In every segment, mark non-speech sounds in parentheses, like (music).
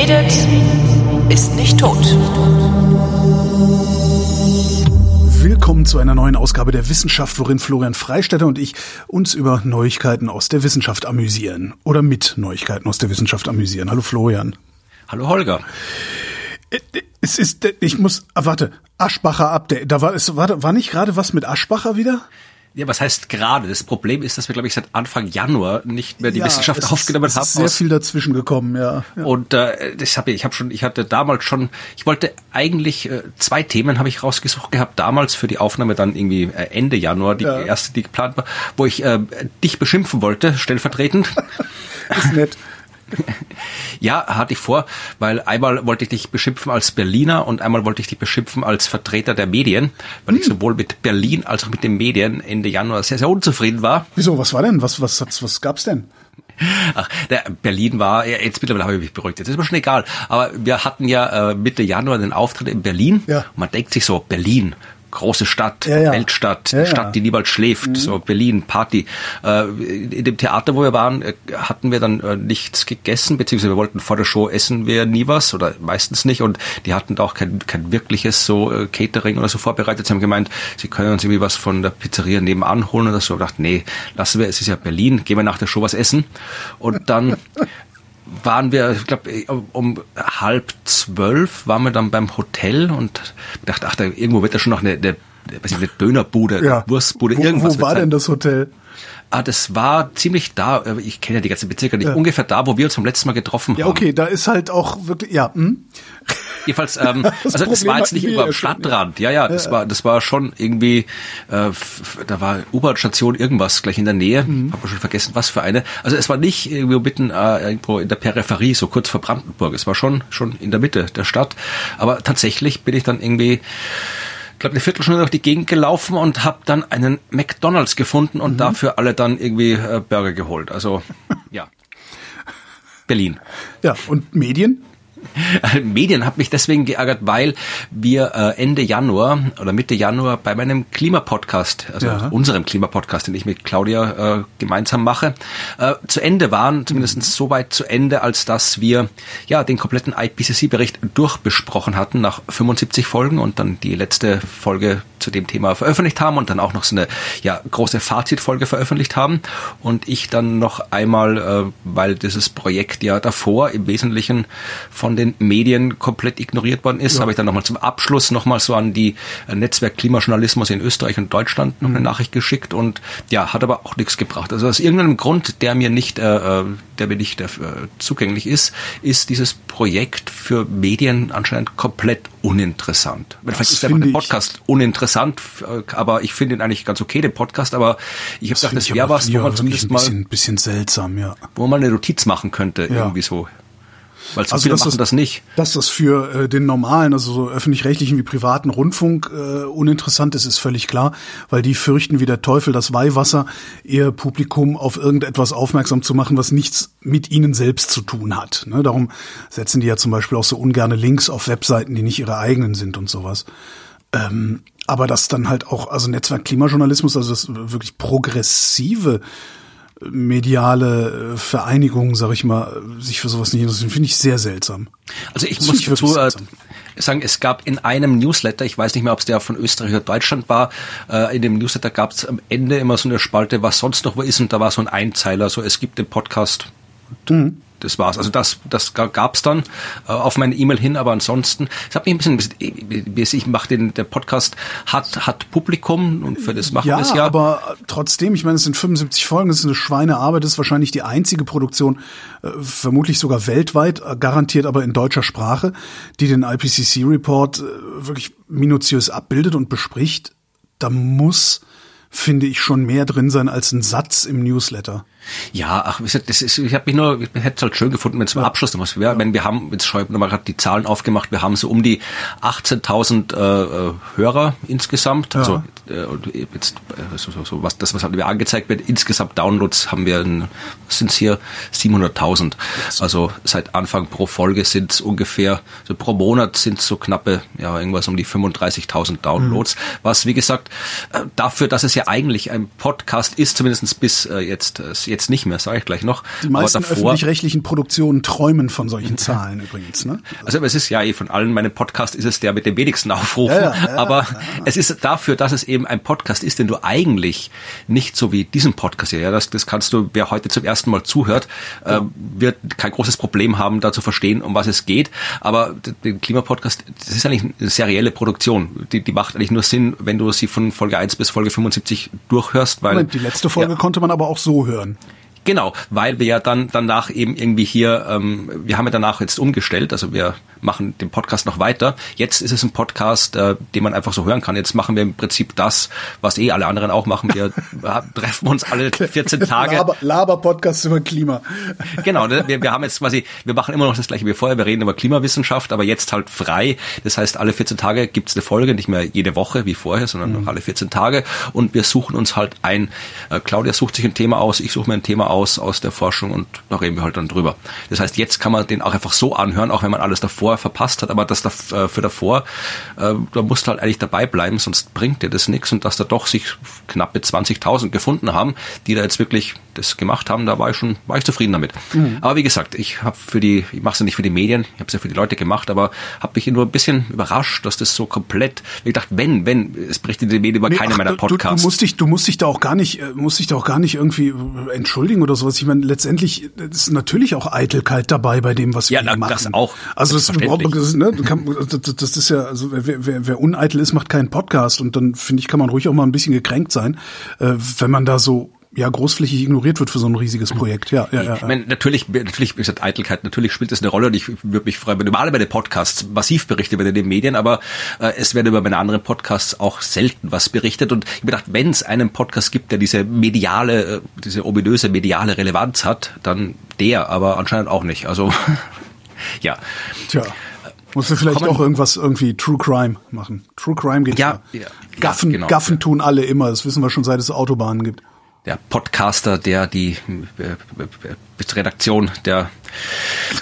redet, ist nicht tot. Willkommen zu einer neuen Ausgabe der Wissenschaft, worin Florian Freistetter und ich uns über Neuigkeiten aus der Wissenschaft amüsieren. Oder mit Neuigkeiten aus der Wissenschaft amüsieren. Hallo Florian. Hallo Holger. Äh, es ist, ich muss, ah, warte, Aschbacher Update. Da war, es war, war nicht gerade was mit Aschbacher wieder? Ja, was heißt gerade? Das Problem ist, dass wir, glaube ich, seit Anfang Januar nicht mehr die Ja, Wissenschaft es aufgenommen es haben. ist sehr viel dazwischen gekommen, ja. ja. und äh, das habe ich, ich habe schon, ich hatte damals schon, ich wollte eigentlich äh, zwei Themen habe ich rausgesucht gehabt damals für die Aufnahme dann irgendwie äh, Ende Januar die Ja. erste, die geplant war, wo ich äh, dich beschimpfen wollte stellvertretend. (laughs) ist nett. (laughs) Ja, hatte ich vor, weil einmal wollte ich dich beschimpfen als Berliner und einmal wollte ich dich beschimpfen als Vertreter der Medien, weil Hm. ich sowohl mit Berlin als auch mit den Medien Ende Januar sehr, sehr unzufrieden war. Wieso, was war denn? Was, was, was, was gab's denn? Ach, der Berlin war, ja, jetzt mittlerweile habe ich mich beruhigt, jetzt ist mir schon egal. Aber wir hatten ja äh, Mitte Januar den Auftritt in Berlin. Ja. Und man denkt sich so, Berlin, große Stadt, Ja, ja. Weltstadt, Ja. Stadt, die niemals schläft, so Berlin, Party. Äh, in dem Theater, wo wir waren, äh, hatten wir dann äh, nichts gegessen, beziehungsweise wir wollten vor der Show essen wir nie was oder meistens nicht und die hatten da auch kein, kein wirkliches so äh, Catering oder so vorbereitet. Sie haben gemeint, sie können uns irgendwie was von der Pizzeria nebenan holen oder so. Ich dachte, nee, lassen wir, es ist ja Berlin, gehen wir nach der Show was essen. Und dann (laughs) waren wir, ich glaube, um halb zwölf waren wir dann beim Hotel und dachte, ach, da irgendwo wird da schon noch eine, eine, eine Dönerbude, Ja. Wurstbude, wo, irgendwas. Wo war sein. denn das Hotel? Ah, das war ziemlich da, äh, ich kenne ja die ganzen Bezirke nicht, Ja. ungefähr da, wo wir uns zum letzten Mal getroffen Ja, haben. okay, da ist halt auch wirklich, ja, hm? (laughs) Jedenfalls, (laughs) ähm, Das also das war jetzt nicht über ja am schon, Stadtrand. Ja, ja, das war, das war schon irgendwie, äh, da war U-Bahn-Station irgendwas gleich in der Nähe. Mhm. Hab mir schon vergessen, was für eine. Also es war nicht irgendwo mitten äh, irgendwo in der Peripherie, so kurz vor Brandenburg. Es war schon schon in der Mitte der Stadt. Aber tatsächlich bin ich dann irgendwie glaube, eine Viertelstunde durch die Gegend gelaufen und habe dann einen McDonalds gefunden Mhm. und dafür alle dann irgendwie äh, Burger geholt. Also (laughs) ja. Berlin. Ja, und Medien? (laughs) Medien hat mich deswegen geärgert, weil wir äh, Ende Januar oder Mitte Januar bei meinem Klimapodcast, also Ja. unserem Klimapodcast, den ich mit Claudia äh, gemeinsam mache, äh, zu Ende waren, zumindest so weit zu Ende, als dass wir ja den kompletten IPCC-Bericht durchbesprochen hatten nach 75 Folgen und dann die letzte Folge zu dem Thema veröffentlicht haben und dann auch noch so eine ja, große Fazitfolge veröffentlicht haben und ich dann noch einmal, äh, weil dieses Projekt ja davor im Wesentlichen von den Medien komplett ignoriert worden ist, habe ich dann nochmal zum Abschluss nochmal so an die äh, Netzwerk Klimajournalismus in Österreich und Deutschland noch eine Nachricht geschickt und ja, hat aber auch nichts gebracht. Also aus irgendeinem Grund, der mir nicht, äh, äh, der mir nicht äh, zugänglich ist, ist dieses Projekt für Medien anscheinend komplett uninteressant. Vielleicht ist der Podcast uninteressant, äh, aber ich finde ihn eigentlich ganz okay, den Podcast, aber ich habe gedacht, das wäre was, wo man zumindest ein mal, bisschen, bisschen seltsam, ja. wo man eine Notiz machen könnte, Ja. irgendwie so. Weil so Also, viele dass machen das nicht. Dass das für äh, den normalen, also so öffentlich-rechtlichen wie privaten Rundfunk äh, uninteressant ist, ist völlig klar, weil die fürchten wie der Teufel das Weihwasser, ihr Publikum auf irgendetwas aufmerksam zu machen, was nichts mit ihnen selbst zu tun hat. Ne? Darum setzen die ja zum Beispiel auch so ungerne Links auf Webseiten, die nicht ihre eigenen sind und sowas. Ähm, aber das dann halt auch, also Netzwerk Klimajournalismus, also das wirklich progressive mediale äh, Vereinigung, sag ich mal, sich für sowas nicht interessieren, finde ich sehr seltsam. Also ich Das muss dazu äh, sagen, es gab in einem Newsletter, ich weiß nicht mehr, ob es der von Österreich oder Deutschland war, äh, in dem Newsletter gab es am Ende immer so eine Spalte, was sonst noch wo ist, und da war so ein Einzeiler, so es gibt den Podcast. Mhm. Das war's. Also das, das gab es dann äh, auf meine E-Mail hin, aber ansonsten, es hat mich ein bisschen, ich mache den, der Podcast hat hat Publikum und für das machen Ja, wir es ja. aber trotzdem, ich meine, es sind 75 Folgen, das ist eine Schweinearbeit, das ist wahrscheinlich die einzige Produktion, äh, vermutlich sogar weltweit, äh, garantiert aber in deutscher Sprache, die den IPCC-Report äh, wirklich minutiös abbildet und bespricht. Da muss, finde ich, schon mehr drin sein als ein Satz im Newsletter. Ja, ach, das ist, ich habe mich nur, ich hätte es halt schön gefunden, wenn zum Abschluss noch was wäre. Wenn wir haben, jetzt schreibt nochmal gerade die Zahlen aufgemacht, wir haben so um die 18.000 äh, äh, Hörer insgesamt. Also äh, und jetzt äh, so, so, so was das was halt mir angezeigt wird. Insgesamt Downloads haben wir, sind es hier 700.000. Also seit Anfang pro Folge sind es ungefähr, so pro Monat sind es so knappe, ja irgendwas um die 35.000 Downloads. Was wie gesagt äh, dafür, dass es ja ja eigentlich ein Podcast ist, zumindest bis äh, jetzt, äh, jetzt nicht mehr, sage ich gleich noch. Die meisten öffentlich-rechtlichen Produktionen träumen von solchen Zahlen übrigens. Ne? Also, es ist ja eh von allen meinen Podcasts ist es der mit den wenigsten Aufrufen, ja, ja, ja, aber es ist dafür, dass es eben ein Podcast ist, den du eigentlich nicht so wie diesen Podcast hier, ja, das, das kannst du, wer heute zum ersten Mal zuhört, äh, wird kein großes Problem haben, da zu verstehen, um was es geht. Aber den Klimapodcast, das ist eigentlich eine serielle Produktion. Die, die macht eigentlich nur Sinn, wenn du sie von Folge 1 bis Folge 75 durchhörst, weil. Die letzte Folge konnte man aber auch so hören. Genau, weil wir ja dann danach eben irgendwie hier, ähm, wir haben ja danach jetzt umgestellt, also wir machen den Podcast noch weiter. Jetzt ist es ein Podcast, äh, den man einfach so hören kann. Jetzt machen wir im Prinzip das, was eh alle anderen auch machen. Wir (laughs) treffen uns alle 14 Tage. Laber, Laber-Podcast über Klima. (laughs) Genau, ne, wir, wir haben jetzt quasi, wir machen immer noch das gleiche wie vorher. Wir reden über Klimawissenschaft, aber jetzt halt frei. Das heißt, alle 14 Tage gibt's eine Folge, nicht mehr jede Woche wie vorher, sondern mhm. noch alle 14 Tage. Und wir suchen uns halt ein, äh, Claudia sucht sich ein Thema aus, ich suche mir ein Thema aus aus der Forschung und da reden wir halt dann drüber. Das heißt, jetzt kann man den auch einfach so anhören, auch wenn man alles davor verpasst hat, aber das da, äh, für davor, äh, da musst du halt eigentlich dabei bleiben, sonst bringt dir das nichts und dass da doch sich knappe 20.000 gefunden haben, die da jetzt wirklich das gemacht haben, da war ich schon, war ich zufrieden damit. Mhm. Aber wie gesagt, ich habe für die, ich mache es ja nicht für die Medien, ich habe es ja für die Leute gemacht, aber habe mich nur ein bisschen überrascht, dass das so komplett, ich dachte, wenn, wenn, es berichtet in den Medien über nee, keine ach, meiner Podcasts. Du, du, musst dich, du musst dich da auch gar nicht, äh, musst dich da auch gar nicht irgendwie entschuldigen oder sowas. Ich meine, letztendlich ist natürlich auch Eitelkeit dabei bei dem, was ja, wir na, machen. das auch. Also das, überhaupt, das, ne, das, das ist ja, also wer, wer, wer uneitel ist, macht keinen Podcast und dann finde ich, kann man ruhig auch mal ein bisschen gekränkt sein, äh, wenn man da so ja großflächig ignoriert wird für so ein riesiges Projekt. Ja, ja, ja. Ich meine, natürlich, natürlich, wie gesagt, Eitelkeit, natürlich spielt das eine Rolle und ich würde mich freuen, wenn über bei den Podcasts massiv berichtet werden in den Medien, aber äh, es werden über meine anderen Podcasts auch selten was berichtet und ich habe gedacht, wenn es einen Podcast gibt, der diese mediale, äh, diese ominöse mediale Relevanz hat, dann der, aber anscheinend auch nicht. Also (laughs) ja. Tja. Musst du vielleicht Kommen. auch irgendwas irgendwie True Crime machen. True Crime geht ja, ja. Gaffen, ja, genau. Gaffen tun alle immer. Das wissen wir schon, seit es Autobahnen gibt der Podcaster, der die äh, äh, Redaktion der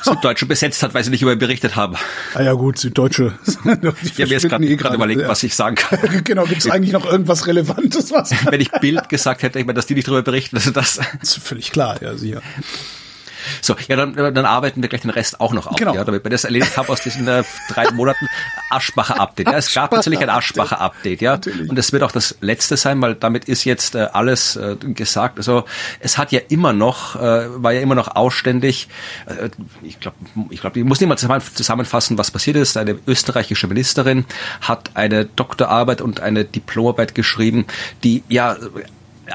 Süddeutsche besetzt hat, weil sie nicht über berichtet haben. Ah ja gut, Süddeutsche. ich habe jetzt gerade eh überlegt, ja. was ich sagen kann. (laughs) genau, gibt es (laughs) eigentlich noch irgendwas Relevantes? Was Wenn ich Bild gesagt hätte, ich meine, dass die nicht darüber berichten, also das, das ist völlig klar, ja, sicher. So, ja, dann, dann arbeiten wir gleich den Rest auch noch auf, genau. ja, damit wir das erledigt haben aus diesen äh, drei Monaten. Aschbacher Update. Ja, es gab natürlich ein Aschbacher Update, ja. Natürlich. Und es wird auch das letzte sein, weil damit ist jetzt äh, alles äh, gesagt. Also es hat ja immer noch, äh, war ja immer noch ausständig. Äh, ich glaube, ich glaube, ich muss nicht mal zusammenfassen, was passiert ist. Eine österreichische Ministerin hat eine Doktorarbeit und eine Diplomarbeit geschrieben, die ja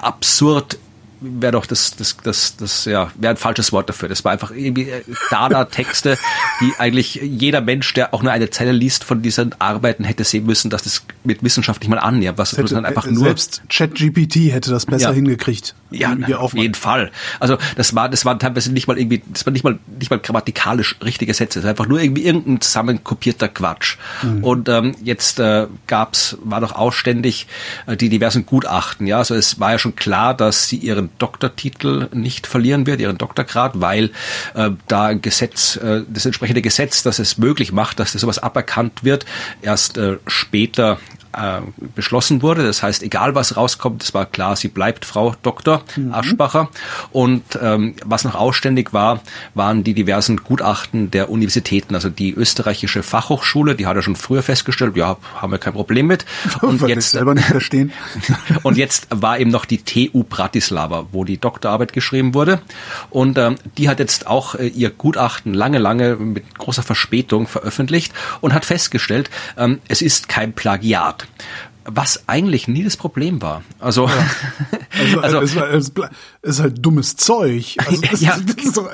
absurd wäre doch das, das, das, das, ja, wäre ein falsches Wort dafür. Das war einfach irgendwie äh, Dada-Texte, (laughs) die eigentlich jeder Mensch, der auch nur eine Zeile liest von diesen Arbeiten, hätte sehen müssen, dass das mit Wissenschaft nicht mal annähert. Was hätte, dann einfach nur selbst ChatGPT hätte das besser ja. hingekriegt. Ja, na, auf jeden Fall. Also das war, das waren teilweise nicht mal irgendwie, das war nicht mal, nicht mal grammatikalisch richtige Sätze. Das war einfach nur irgendwie irgendein zusammenkopierter Quatsch. Mhm. Und ähm, jetzt äh, gab's, war doch ausständig äh, die diversen Gutachten. Ja, also es war ja schon klar, dass sie ihren Doktortitel nicht verlieren wird, ihren Doktorgrad, weil äh, da Gesetz, äh, das entsprechende Gesetz, das es möglich macht, dass das sowas aberkannt wird, erst äh, später äh, beschlossen wurde. Das heißt, egal was rauskommt, es war klar, sie bleibt Frau Dr. Mhm. Aschbacher. Und ähm, was noch ausständig war, waren die diversen Gutachten der Universitäten. Also die österreichische Fachhochschule, die hat ja schon früher festgestellt, ja, haben wir kein Problem mit. (laughs) Und Weil jetzt selber nicht verstehen. (laughs) und jetzt war eben noch die TU Bratislava, wo die Doktorarbeit geschrieben wurde. Und ähm, die hat jetzt auch äh, ihr Gutachten lange, lange mit großer Verspätung veröffentlicht und hat festgestellt, ähm, es ist kein Plagiat was eigentlich nie das Problem war. Also, ja. (laughs) also, also es, war, es ist halt dummes Zeug. Also (laughs) ja, so,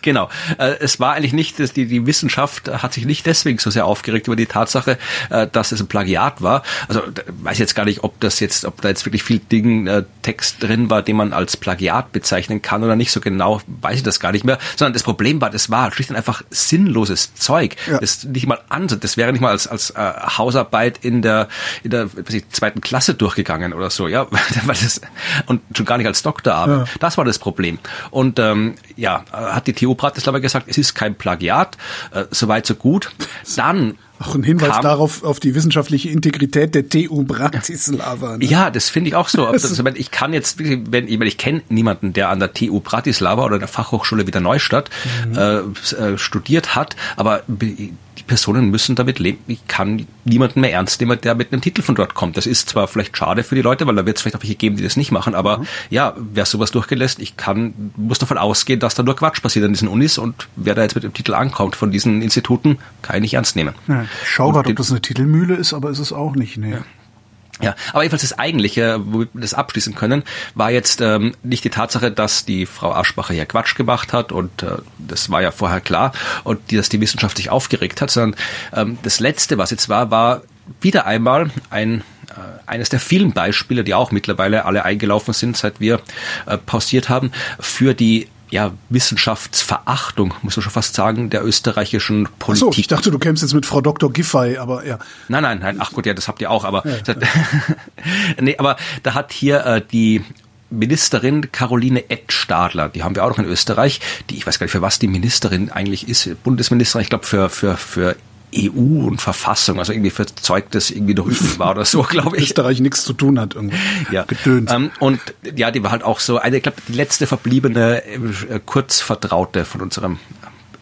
genau. Äh, es war eigentlich nicht, dass die, die Wissenschaft hat sich nicht deswegen so sehr aufgeregt über die Tatsache, äh, dass es ein Plagiat war. Also weiß jetzt gar nicht, ob das jetzt, ob da jetzt wirklich viel Ding äh, Text drin war, den man als Plagiat bezeichnen kann oder nicht. So genau weiß ich das gar nicht mehr. Sondern das Problem war, das war schlicht und einfach sinnloses Zeug. Ja. Das nicht mal an, das wäre nicht mal als als äh, Hausarbeit in der in der ich, zweiten Klasse durchgegangen oder so, ja, (laughs) das, und schon gar nicht als Doktorarbeit. Ja. Das war das Problem. Und ähm, ja, hat die TU Bratislava gesagt, es ist kein Plagiat, äh, soweit so gut. Dann Auch ein Hinweis kam, darauf, auf die wissenschaftliche Integrität der TU Bratislava. Ne? Ja, das finde ich auch so. Das, ich kann jetzt, wenn ich, ich kenne niemanden, der an der TU Bratislava oder der Fachhochschule wieder Neustadt mhm. äh, äh studiert hat, aber die Personen müssen damit leben. Ich kann niemanden mehr ernst nehmen, der mit einem Titel von dort kommt. Das ist zwar vielleicht schade für die Leute, weil da wird es vielleicht auch welche geben, die das nicht machen, aber mhm. ja, wer sowas durchgelässt, ich kann, muss davon ausgehen, dass da nur Quatsch passiert an diesen Unis und wer da jetzt mit dem Titel ankommt von diesen Instituten, kann ich nicht ernst nehmen. Ja, schau gerade, ob das eine Titelmühle ist, aber ist es auch nicht, nee. Ja. Ja, aber jedenfalls das Eigentliche, wo wir das abschließen können, war jetzt ähm, nicht die Tatsache, dass die Frau Aschbacher ja Quatsch gemacht hat und äh, das war ja vorher klar und die, dass die Wissenschaft sich aufgeregt hat, sondern ähm, das Letzte, was jetzt war, war wieder einmal ein äh, eines der vielen Beispiele, die auch mittlerweile alle eingelaufen sind, seit wir äh, pausiert haben, für die ja, Wissenschaftsverachtung, muss man schon fast sagen, der österreichischen Politik. Ach so, ich dachte, du kämst jetzt mit Frau Dr. Giffey, aber ja. Nein, nein, nein, ach gut, ja, das habt ihr auch, aber ja. (laughs) nee, aber da hat hier äh, die Ministerin Caroline Edstadler, die haben wir auch noch in Österreich, die ich weiß gar nicht für was die Ministerin eigentlich ist, Bundesministerin, ich glaube für für für EU und Verfassung, also irgendwie für Zeug, das irgendwie noch üblich war oder so, glaube ich. Österreich nichts zu tun hat irgendwie. Ja. Gedöns. Ähm, und ja, die war halt auch so eine, ich glaube, die letzte verbliebene äh, Kurzvertraute von unserem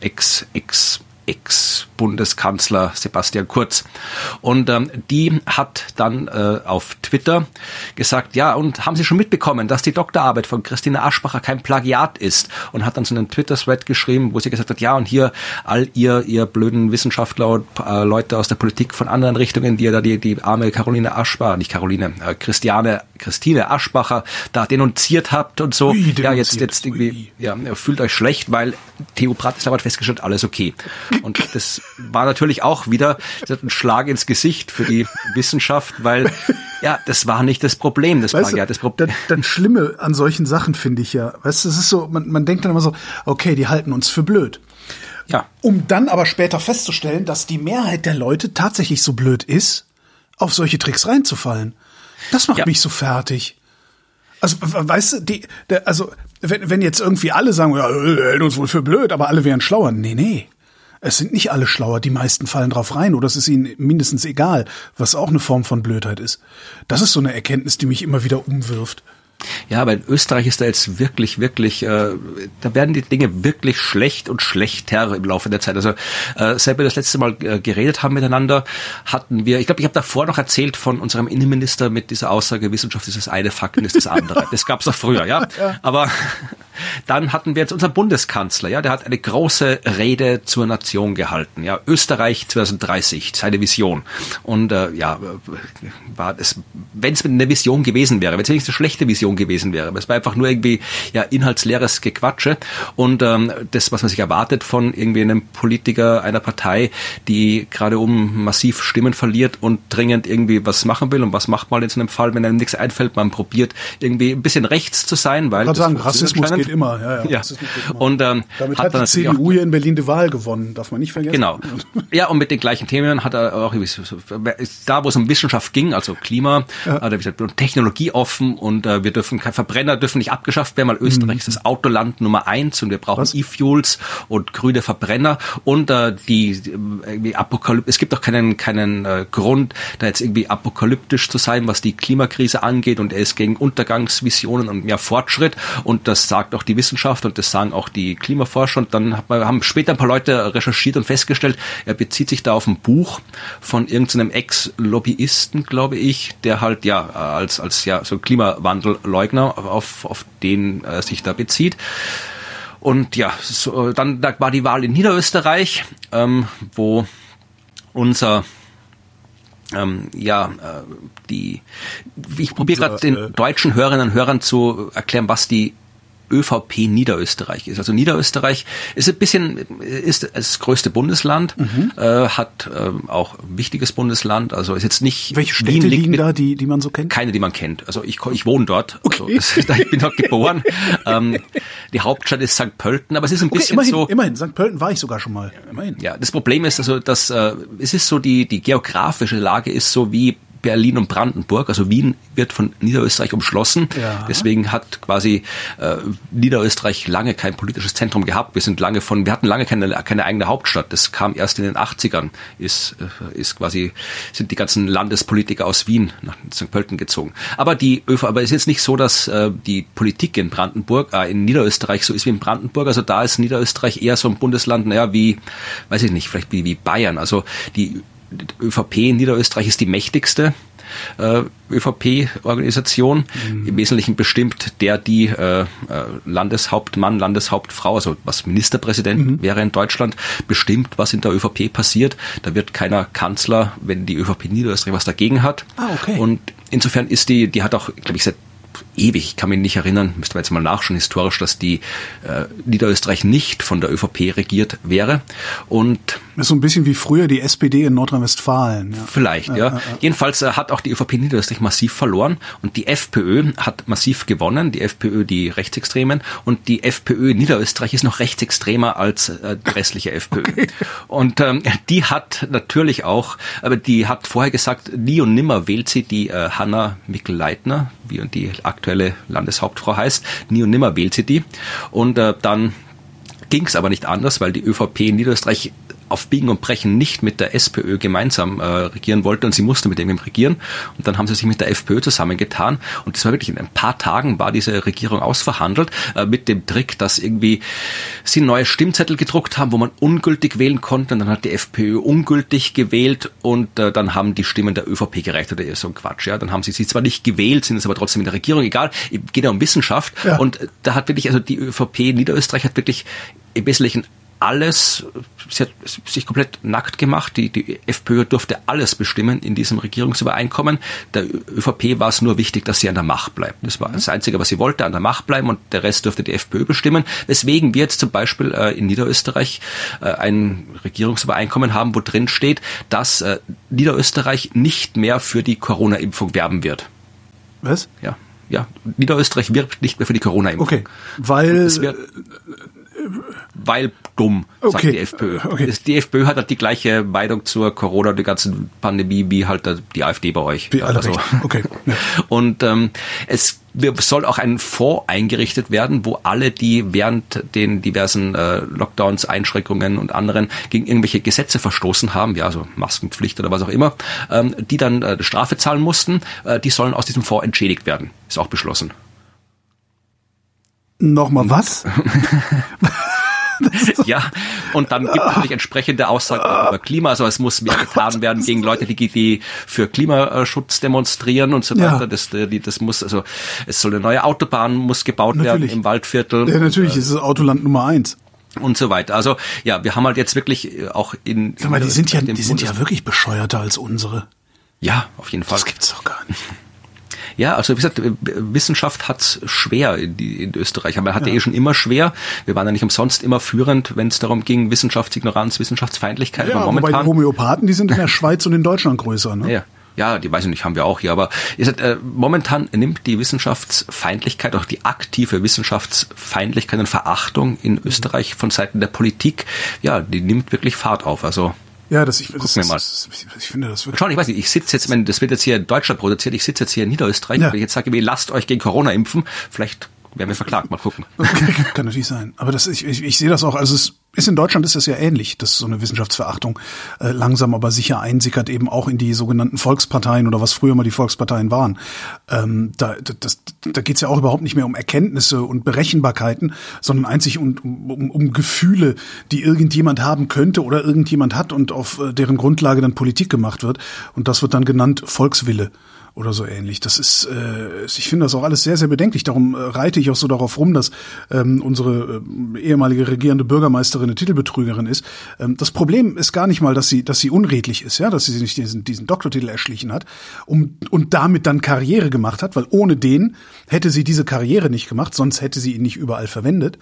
Ex, Ex Ex-Bundeskanzler Sebastian Kurz. Und ähm, die hat dann äh, auf Twitter gesagt, ja, und haben Sie schon mitbekommen, dass die Doktorarbeit von Christine Aschbacher kein Plagiat ist? Und hat dann so einen Twitter-Thread geschrieben, wo sie gesagt hat, ja, und hier all ihr, ihr blöden Wissenschaftler und äh, Leute aus der Politik von anderen Richtungen, die ja da die, die arme Caroline Aschbacher, nicht Caroline, äh, Christiane, Christine Aschbacher da denunziert habt und so. Ui, ja, jetzt, jetzt irgendwie, ja, fühlt euch schlecht, weil Theo Bratislava hat festgestellt, alles okay. Und das war natürlich auch wieder ein Schlag ins Gesicht für die Wissenschaft, weil ja, das war nicht das Problem. Das weißt war ja das Problem. Das, das Schlimme an solchen Sachen finde ich ja, weißt du, es ist so, man, man denkt dann immer so, okay, die halten uns für blöd. Ja. Um dann aber später festzustellen, dass die Mehrheit der Leute tatsächlich so blöd ist, auf solche Tricks reinzufallen. Das macht ja. mich so fertig. Also, weißt du, die, der, also, wenn, wenn jetzt irgendwie alle sagen, ja, hält uns wohl für blöd, aber alle wären schlauer. Nee, nee. Es sind nicht alle schlauer, die meisten fallen drauf rein oder es ist ihnen mindestens egal, was auch eine Form von Blödheit ist. Das ist so eine Erkenntnis, die mich immer wieder umwirft. Ja, aber in Österreich ist da jetzt wirklich, wirklich, äh, da werden die Dinge wirklich schlecht und schlechter im Laufe der Zeit. Also äh, seit wir das letzte Mal äh, geredet haben miteinander, hatten wir, ich glaube, ich habe davor noch erzählt von unserem Innenminister mit dieser Aussage, Wissenschaft ist das eine, Fakten ist das andere. (laughs) Das gab's auch früher, ja. ja. Aber dann hatten wir jetzt unseren Bundeskanzler, ja, der hat eine große Rede zur Nation gehalten, ja, Österreich 2030, seine Vision. Und äh, ja, war es, wenn es eine Vision gewesen wäre, wenn es nicht eine schlechte Vision gewesen wäre, es war einfach nur irgendwie ja inhaltsleeres Gequatsche. Und ähm, das, was man sich erwartet von irgendwie einem Politiker einer Partei, die gerade um massiv Stimmen verliert und dringend irgendwie was machen will und was macht man in einem Fall, wenn einem nichts einfällt, man probiert irgendwie ein bisschen rechts zu sein, weil das sagen, Rassismus geht immer. Ja, ja. ja. Und ähm, damit hat, hat die CDU hier in Berlin die Wahl gewonnen, darf man nicht vergessen. Genau. Ja, und mit den gleichen Themen hat er auch da, wo es um Wissenschaft ging, also Klima, ja. hat er gesagt, Technologie offen und äh, wir dürfen Verbrenner dürfen nicht abgeschafft werden, weil Österreich mhm. ist das Autoland Nummer eins und wir brauchen E-Fuels und grüne Verbrenner und äh, die irgendwie Apokalypse. Es gibt auch keinen keinen äh, Grund, da jetzt irgendwie apokalyptisch zu sein, was die Klimakrise angeht und er ist gegen Untergangsvisionen und mehr Fortschritt und das sagt auch die Wissenschaft und das sagen auch die Klimaforscher. Und dann haben später ein paar Leute recherchiert und festgestellt, er bezieht sich da auf ein Buch von irgendeinem Ex-Lobbyisten, glaube ich, der halt ja als, als ja so Klimawandelleugner auf, auf den äh, sich da bezieht. Und ja, so, dann da war die Wahl in Niederösterreich, ähm, wo unser ähm, ja, äh, die, ich probiere gerade den äh, deutschen Hörerinnen und Hörern zu erklären, was die ÖVP Niederösterreich ist. Also Niederösterreich ist ein bisschen ist das größte Bundesland, mhm. äh, hat äh, auch ein wichtiges Bundesland. Also ist jetzt nicht welche Städte Wien liegen da, die die man so kennt? Keine, die man kennt. Also ich ich wohne dort. Also okay. Also ich bin dort geboren. (laughs) ähm, die Hauptstadt ist St. Pölten, aber es ist ein okay, bisschen immerhin, so. Immerhin, St. Pölten war ich sogar schon mal. Immerhin. Ja, das Problem ist also, dass äh, es ist so die die geografische Lage ist so wie Berlin und Brandenburg. Also Wien wird von Niederösterreich umschlossen. Ja. Deswegen hat quasi äh, Niederösterreich lange kein politisches Zentrum gehabt. Wir sind lange von, wir hatten lange keine, keine eigene Hauptstadt. Das kam erst in den 80ern. Ist, äh, ist quasi, sind die ganzen Landespolitiker aus Wien nach St. Pölten gezogen. Aber die ÖV, aber es ist jetzt nicht so, dass äh, die Politik in Brandenburg, äh, in Niederösterreich so ist wie in Brandenburg. Also da ist Niederösterreich eher so ein Bundesland, naja, wie, weiß ich nicht, vielleicht wie, wie Bayern. Also die ÖVP in Niederösterreich ist die mächtigste äh, ÖVP-Organisation, mhm. im Wesentlichen bestimmt der die äh, äh, Landeshauptmann, Landeshauptfrau, also was Ministerpräsident mhm. wäre in Deutschland, bestimmt, was in der ÖVP passiert. Da wird keiner Kanzler, wenn die ÖVP Niederösterreich was dagegen hat. Ah, okay. Und insofern ist die, die hat auch, glaube ich, seit ewig, ich kann mich nicht erinnern, müsste man jetzt mal nachschauen historisch, dass die äh, Niederösterreich nicht von der ÖVP regiert wäre. Und das ist so ein bisschen wie früher die SPD in Nordrhein-Westfalen. Ja. Vielleicht, ja. ja. Jedenfalls äh, hat auch die ÖVP Niederösterreich massiv verloren und die FPÖ hat massiv gewonnen, die FPÖ die Rechtsextremen und die FPÖ Niederösterreich ist noch rechtsextremer als äh, die restliche FPÖ. (laughs) Okay. Und ähm, die hat natürlich auch, aber die hat vorher gesagt, nie und nimmer wählt sie die äh, Hanna Mikl-Leitner, wie die aktuelle Landeshauptfrau heißt, nie und nimmer wählt sie die. Und äh, dann ging es aber nicht anders, weil die ÖVP in Niederösterreich auf Biegen und Brechen nicht mit der SPÖ gemeinsam äh, regieren wollte und sie musste mit dem regieren. Und dann haben sie sich mit der FPÖ zusammengetan und das war wirklich in ein paar Tagen war diese Regierung ausverhandelt äh, mit dem Trick, dass irgendwie sie neue Stimmzettel gedruckt haben, wo man ungültig wählen konnte und dann hat die FPÖ ungültig gewählt und äh, dann haben die Stimmen der ÖVP gereicht oder so ein Quatsch. Ja, dann haben sie sie zwar nicht gewählt, sind es aber trotzdem in der Regierung. Egal, geht ja um Wissenschaft ja. und äh, da hat wirklich also die ÖVP Niederösterreich hat wirklich im Wesentlichen alles, sie hat sich komplett nackt gemacht. Die, die FPÖ durfte alles bestimmen in diesem Regierungsübereinkommen. Der ÖVP war es nur wichtig, dass sie an der Macht bleibt. Das war das Einzige, was sie wollte, an der Macht bleiben und der Rest durfte die FPÖ bestimmen. Weswegen wir jetzt zum Beispiel äh, in Niederösterreich äh, ein Regierungsübereinkommen haben, wo drin steht, dass äh, Niederösterreich nicht mehr für die Corona-Impfung werben wird. Was? Ja. Ja, Niederösterreich wirbt nicht mehr für die Corona-Impfung. Okay, weil weil dumm, sagt okay. die FPÖ. Okay. Die FPÖ hat halt die gleiche Meinung zur Corona und der ganzen Pandemie wie halt die AfD bei euch. Wie alle also. Okay. (laughs) Ja. Und ähm, es soll auch ein Fonds eingerichtet werden, wo alle, die während den diversen äh, Lockdowns, Einschränkungen und anderen gegen irgendwelche Gesetze verstoßen haben, ja, also Maskenpflicht oder was auch immer, ähm, die dann äh, Strafe zahlen mussten, äh, die sollen aus diesem Fonds entschädigt werden. Ist auch beschlossen. Nochmal was? (laughs) ja, und dann gibt es natürlich entsprechende Aussagen über Klima. Also es muss mehr getan werden gegen Leute, die, die für Klimaschutz demonstrieren und so weiter. Ja. Das, das muss, also es soll eine neue Autobahn muss gebaut natürlich. werden im Waldviertel. Ja, natürlich, ist es Autoland Nummer eins und so weiter. Also ja, wir haben halt jetzt wirklich äh, auch in. Sag mal, die sind ja, die sind ja wirklich bescheuerter als unsere. Ja, auf jeden Fall. Das gibt's doch gar nicht. Ja, also wie gesagt, Wissenschaft hat's schwer in, in Österreich. Aber man hatte ja. eh schon immer schwer. Wir waren ja nicht umsonst immer führend, wenn es darum ging, Wissenschaftsignoranz, Wissenschaftsfeindlichkeit. Ja, aber momentan, wobei die Homöopathen, die sind in der (laughs) Schweiz und in Deutschland größer. Ne? Ja. Ja, die weiß ich nicht, haben wir auch hier, aber sagt, äh, momentan nimmt die Wissenschaftsfeindlichkeit, auch die aktive Wissenschaftsfeindlichkeit und Verachtung in Österreich von Seiten der Politik, ja, die nimmt wirklich Fahrt auf. Also ja, das ich, Gucken das, wir mal. Das, ich finde das wirklich. Schauen, ich weiß nicht, ich sitze jetzt, wenn das wird jetzt hier in Deutschland produziert, ich sitze jetzt hier in Niederösterreich, ja. wenn ich jetzt sage, lasst euch gegen Corona impfen, vielleicht werden wir verklagt, mal gucken. Okay, (laughs) kann natürlich sein. Aber das, ich, ich, ich sehe das auch, also es ist in Deutschland ist das ja ähnlich, dass so eine Wissenschaftsverachtung äh, langsam aber sicher einsickert eben auch in die sogenannten Volksparteien oder was früher mal die Volksparteien waren. Ähm, da das, da geht es ja auch überhaupt nicht mehr um Erkenntnisse und Berechenbarkeiten, sondern einzig um, um, um Gefühle, die irgendjemand haben könnte oder irgendjemand hat und auf äh, deren Grundlage dann Politik gemacht wird. Und das wird dann genannt Volkswille oder so ähnlich. Das ist, äh, ich finde das auch alles sehr, sehr bedenklich. Darum äh, reite ich auch so darauf rum, dass ähm, unsere äh, ehemalige regierende Bürgermeisterin eine Titelbetrügerin ist. Ähm, das Problem ist gar nicht mal, dass sie, dass sie unredlich ist, ja, dass sie sich diesen, diesen Doktortitel erschlichen hat um, und damit dann Karriere gemacht hat, weil ohne den hätte sie diese Karriere nicht gemacht, sonst hätte sie ihn nicht überall verwendet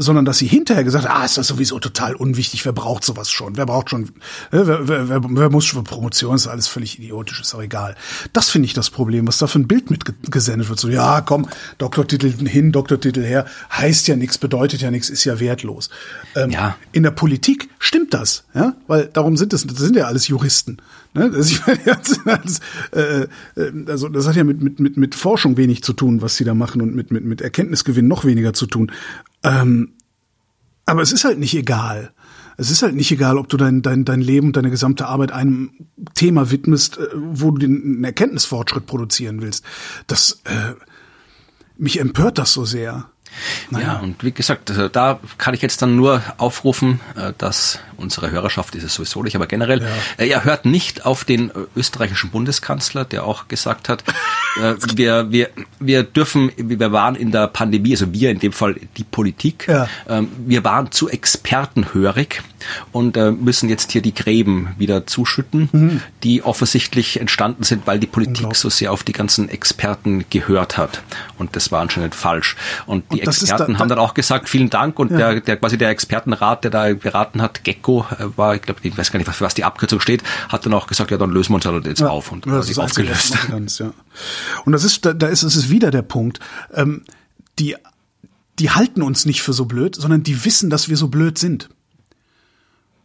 sondern dass sie hinterher gesagt hat, ah, ist das sowieso total unwichtig, wer braucht sowas schon? Wer braucht schon, wer, wer, wer, wer muss schon Promotion, ist alles völlig idiotisch, ist auch egal. Das finde ich das Problem, was da für ein Bild mitgesendet wird. So, ja, komm, Doktortitel hin, Doktortitel her, heißt ja nichts, bedeutet ja nichts, ist ja wertlos. Ähm, ja. In der Politik stimmt das, ja, weil darum sind es, das sind ja alles Juristen. Ne? Das, ich (laughs) meine, das, äh, äh, also das hat ja mit, mit, mit, mit Forschung wenig zu tun, was sie da machen und mit, mit, mit Erkenntnisgewinn noch weniger zu tun. Ähm, aber es ist halt nicht egal. Es ist halt nicht egal, ob du dein, dein, dein Leben und deine gesamte Arbeit einem Thema widmest, äh, wo du den Erkenntnisfortschritt produzieren willst. Das äh, mich empört das so sehr. Naja. Ja, und wie gesagt, also da kann ich jetzt dann nur aufrufen, äh, dass unsere Hörerschaft ist es sowieso nicht, aber generell, ja. Äh, er hört nicht auf den österreichischen Bundeskanzler, der auch gesagt hat, äh, (laughs) wir, wir, wir dürfen, wir waren in der Pandemie, also wir in dem Fall die Politik, ja. Ähm, wir waren zu expertenhörig und müssen jetzt hier die Gräben wieder zuschütten, mhm. die offensichtlich entstanden sind, weil die Politik so sehr auf die ganzen Experten gehört hat. Und das war anscheinend falsch. Und die und Experten da, haben dann auch gesagt, vielen Dank. Und ja. der, der quasi der Expertenrat, der da beraten hat, Gecko äh, war, ich glaube, ich weiß gar nicht, für was die Abkürzung steht, hat dann auch gesagt, ja, dann lösen wir uns halt jetzt ja, auf und das ist aufgelöst. Ganz, ja. Und das ist, da, da ist es wieder der Punkt. Ähm, die, die halten uns nicht für so blöd, sondern die wissen, dass wir so blöd sind.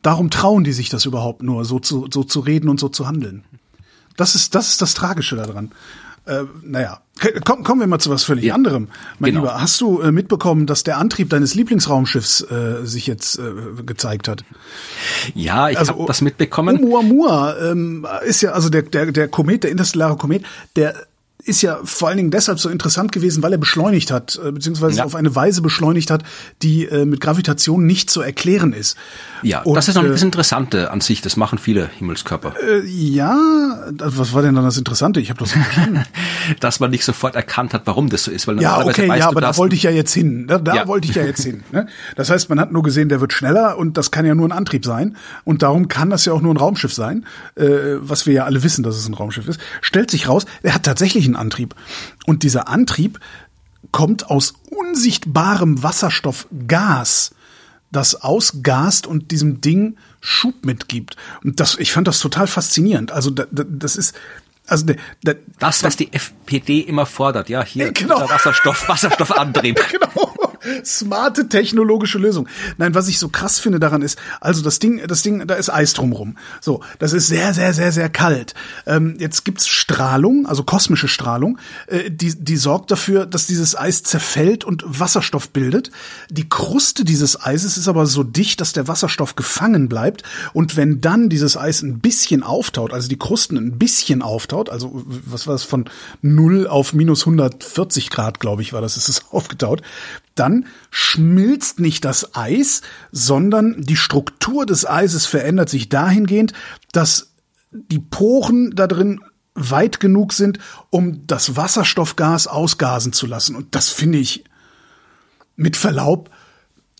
Darum trauen die sich das überhaupt nur, so zu, so zu reden und so zu handeln. Das ist, das ist das Tragische daran. Äh, naja, Komm, kommen wir mal zu was völlig ja, anderem. Mein genau. Lieber, hast du äh, mitbekommen, dass der Antrieb deines Lieblingsraumschiffs äh, sich jetzt äh, gezeigt hat? Ja, ich also, habe das mitbekommen. Oumuamua ähm, ist ja also der der der Komet, der interstellare Komet, der ist ja vor allen Dingen deshalb so interessant gewesen, weil er beschleunigt hat, äh, beziehungsweise ja. auf eine Weise beschleunigt hat, die äh, mit Gravitation nicht zu erklären ist. Ja, Und, das ist noch äh, das Interessante an sich. Das machen viele Himmelskörper. Äh, ja, was war denn dann das Interessante? Ich habe das nicht verstanden. (laughs) Dass man nicht sofort erkannt hat, warum das so ist. Weil ja, okay, ja, aber da wollte ich ja jetzt hin. Da, da ja. wollte ich ja jetzt hin. Ne? Das heißt, man hat nur gesehen, der wird schneller und das kann ja nur ein Antrieb sein. Und darum kann das ja auch nur ein Raumschiff sein, äh, was wir ja alle wissen, dass es ein Raumschiff ist. Stellt sich raus, er hat tatsächlich einen Antrieb. Und dieser Antrieb kommt aus unsichtbarem Wasserstoffgas das ausgast und diesem Ding Schub mitgibt. Und das, ich fand das total faszinierend. Also da, da, das ist, also der, der, das, was die FPD immer fordert, ja, hier genau. Wasserstoff, Wasserstoffantrieb. (laughs) genau smarte technologische Lösung. Nein, was ich so krass finde daran ist, also das Ding, das Ding, da ist Eis drumrum. So, das ist sehr, sehr, sehr, sehr kalt. Ähm, jetzt gibt's Strahlung, also kosmische Strahlung, äh, die, die sorgt dafür, dass dieses Eis zerfällt und Wasserstoff bildet. Die Kruste dieses Eises ist aber so dicht, dass der Wasserstoff gefangen bleibt. Und wenn dann dieses Eis ein bisschen auftaut, also die Krusten ein bisschen auftaut, also was war das von 0 auf minus 140 Grad, glaube ich, war das, ist es (laughs) aufgetaut, dann schmilzt nicht das Eis, sondern die Struktur des Eises verändert sich dahingehend, dass die Poren da drin weit genug sind, um das Wasserstoffgas ausgasen zu lassen. Und das finde ich mit Verlaub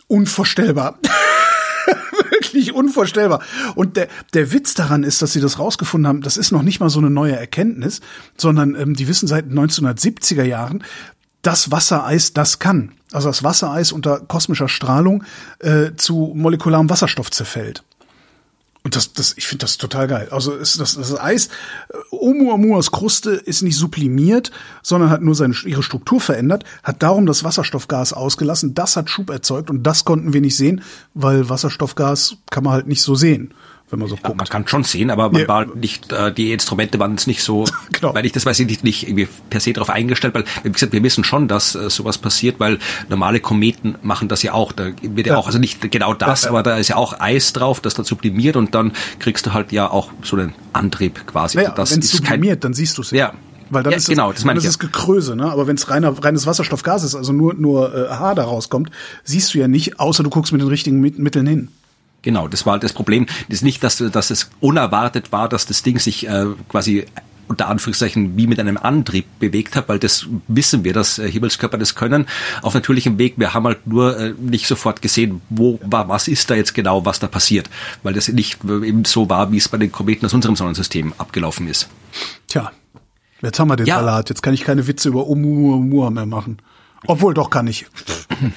unvorstellbar. (laughs) Wirklich unvorstellbar. Und der, der Witz daran ist, dass sie das rausgefunden haben, das ist noch nicht mal so eine neue Erkenntnis, sondern ähm, die wissen seit 1970er Jahren, dass Wassereis das kann. Also das Wassereis unter kosmischer Strahlung äh, zu molekularem Wasserstoff zerfällt. Und das, das, ich finde das total geil. Also ist das, das Eis, äh, Oumuamuas Kruste ist nicht sublimiert, sondern hat nur seine, ihre Struktur verändert, hat darum das Wasserstoffgas ausgelassen. Das hat Schub erzeugt und das konnten wir nicht sehen, weil Wasserstoffgas kann man halt nicht so sehen wenn man so guckt. man kann schon sehen, aber man ja. war nicht, äh, die Instrumente waren jetzt nicht so, (laughs) genau. weil ich das weiß ich nicht, nicht irgendwie per se darauf eingestellt, weil wie gesagt, wir wissen schon, dass äh, sowas passiert, weil normale Kometen machen das ja auch. Da wird ja, ja auch, also nicht genau das, aber da ist ja auch Eis drauf, das dann sublimiert und dann kriegst du halt ja auch so einen Antrieb quasi. Ja, also wenn es sublimiert, dann siehst du es ja. Weil dann ja, ist genau, das, das, dann ist es Gekröse, ne? Aber wenn es reiner, reines Wasserstoffgas ist, also nur nur äh, Haar da rauskommt, siehst du ja nicht, außer du guckst mit den richtigen Mitteln hin. Genau, das war halt das Problem. Das ist nicht, dass, dass es unerwartet war, dass das Ding sich äh, quasi unter Anführungszeichen wie mit einem Antrieb bewegt hat, weil das wissen wir, dass äh, Himmelskörper das können. Auf natürlichem Weg, wir haben halt nur äh, nicht sofort gesehen, wo war, was ist da jetzt genau, was da passiert, weil das nicht eben so war, wie es bei den Kometen aus unserem Sonnensystem abgelaufen ist. Tja, jetzt haben wir den ja. Salat, jetzt kann ich keine Witze über Oumuamua mehr machen. Obwohl, doch kann ich.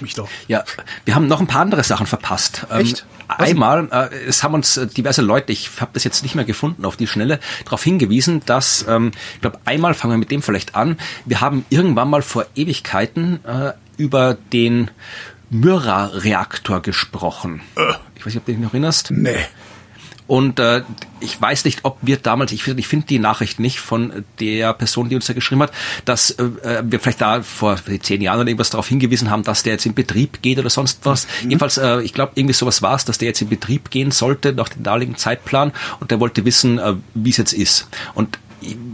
Mich doch. Ja, wir haben noch ein paar andere Sachen verpasst. Ähm, Echt? Einmal, äh, es haben uns äh, diverse Leute, ich habe das jetzt nicht mehr gefunden auf die Schnelle, darauf hingewiesen, dass, ähm, ich glaube, einmal fangen wir mit dem vielleicht an. Wir haben irgendwann mal vor Ewigkeiten äh, über den Myra-Reaktor gesprochen. Ich weiß nicht, ob du dich noch erinnerst. Nee. Und äh, ich weiß nicht, ob wir damals, ich, finde ich finde die Nachricht nicht von der Person, die uns da geschrieben hat, dass äh, wir vielleicht da vor zehn Jahren oder irgendwas darauf hingewiesen haben, dass der jetzt in Betrieb geht oder sonst was. Mhm. Jedenfalls, äh, ich glaube, irgendwie sowas war es, dass der jetzt in Betrieb gehen sollte nach dem damaligen Zeitplan und der wollte wissen, äh, wie es jetzt ist. Und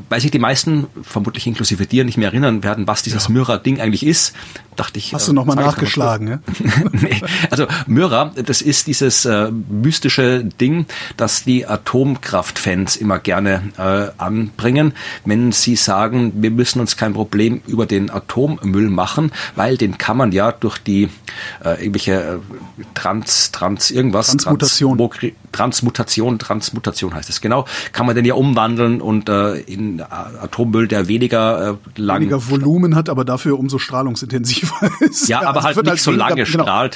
weil sich die meisten, vermutlich inklusive dir, nicht mehr erinnern werden, was dieses ja. Myra-Ding eigentlich ist, dachte ich. Hast du nochmal äh, nachgeschlagen, ja? (laughs) nee. Also Myra, das ist dieses äh, mystische Ding, das die Atomkraftfans immer gerne äh, anbringen, wenn sie sagen, wir müssen uns kein Problem über den Atommüll machen, weil den kann man ja durch die äh, irgendwelche äh, Trans, Trans, irgendwas. Transmutation. Trans, Transmutation, Transmutation heißt es genau, kann man den ja umwandeln und äh, Atommüll, der weniger äh, lang... Weniger Volumen hat, aber dafür umso strahlungsintensiver (laughs) ist. Ja, aber also halt nicht halt so lange genau.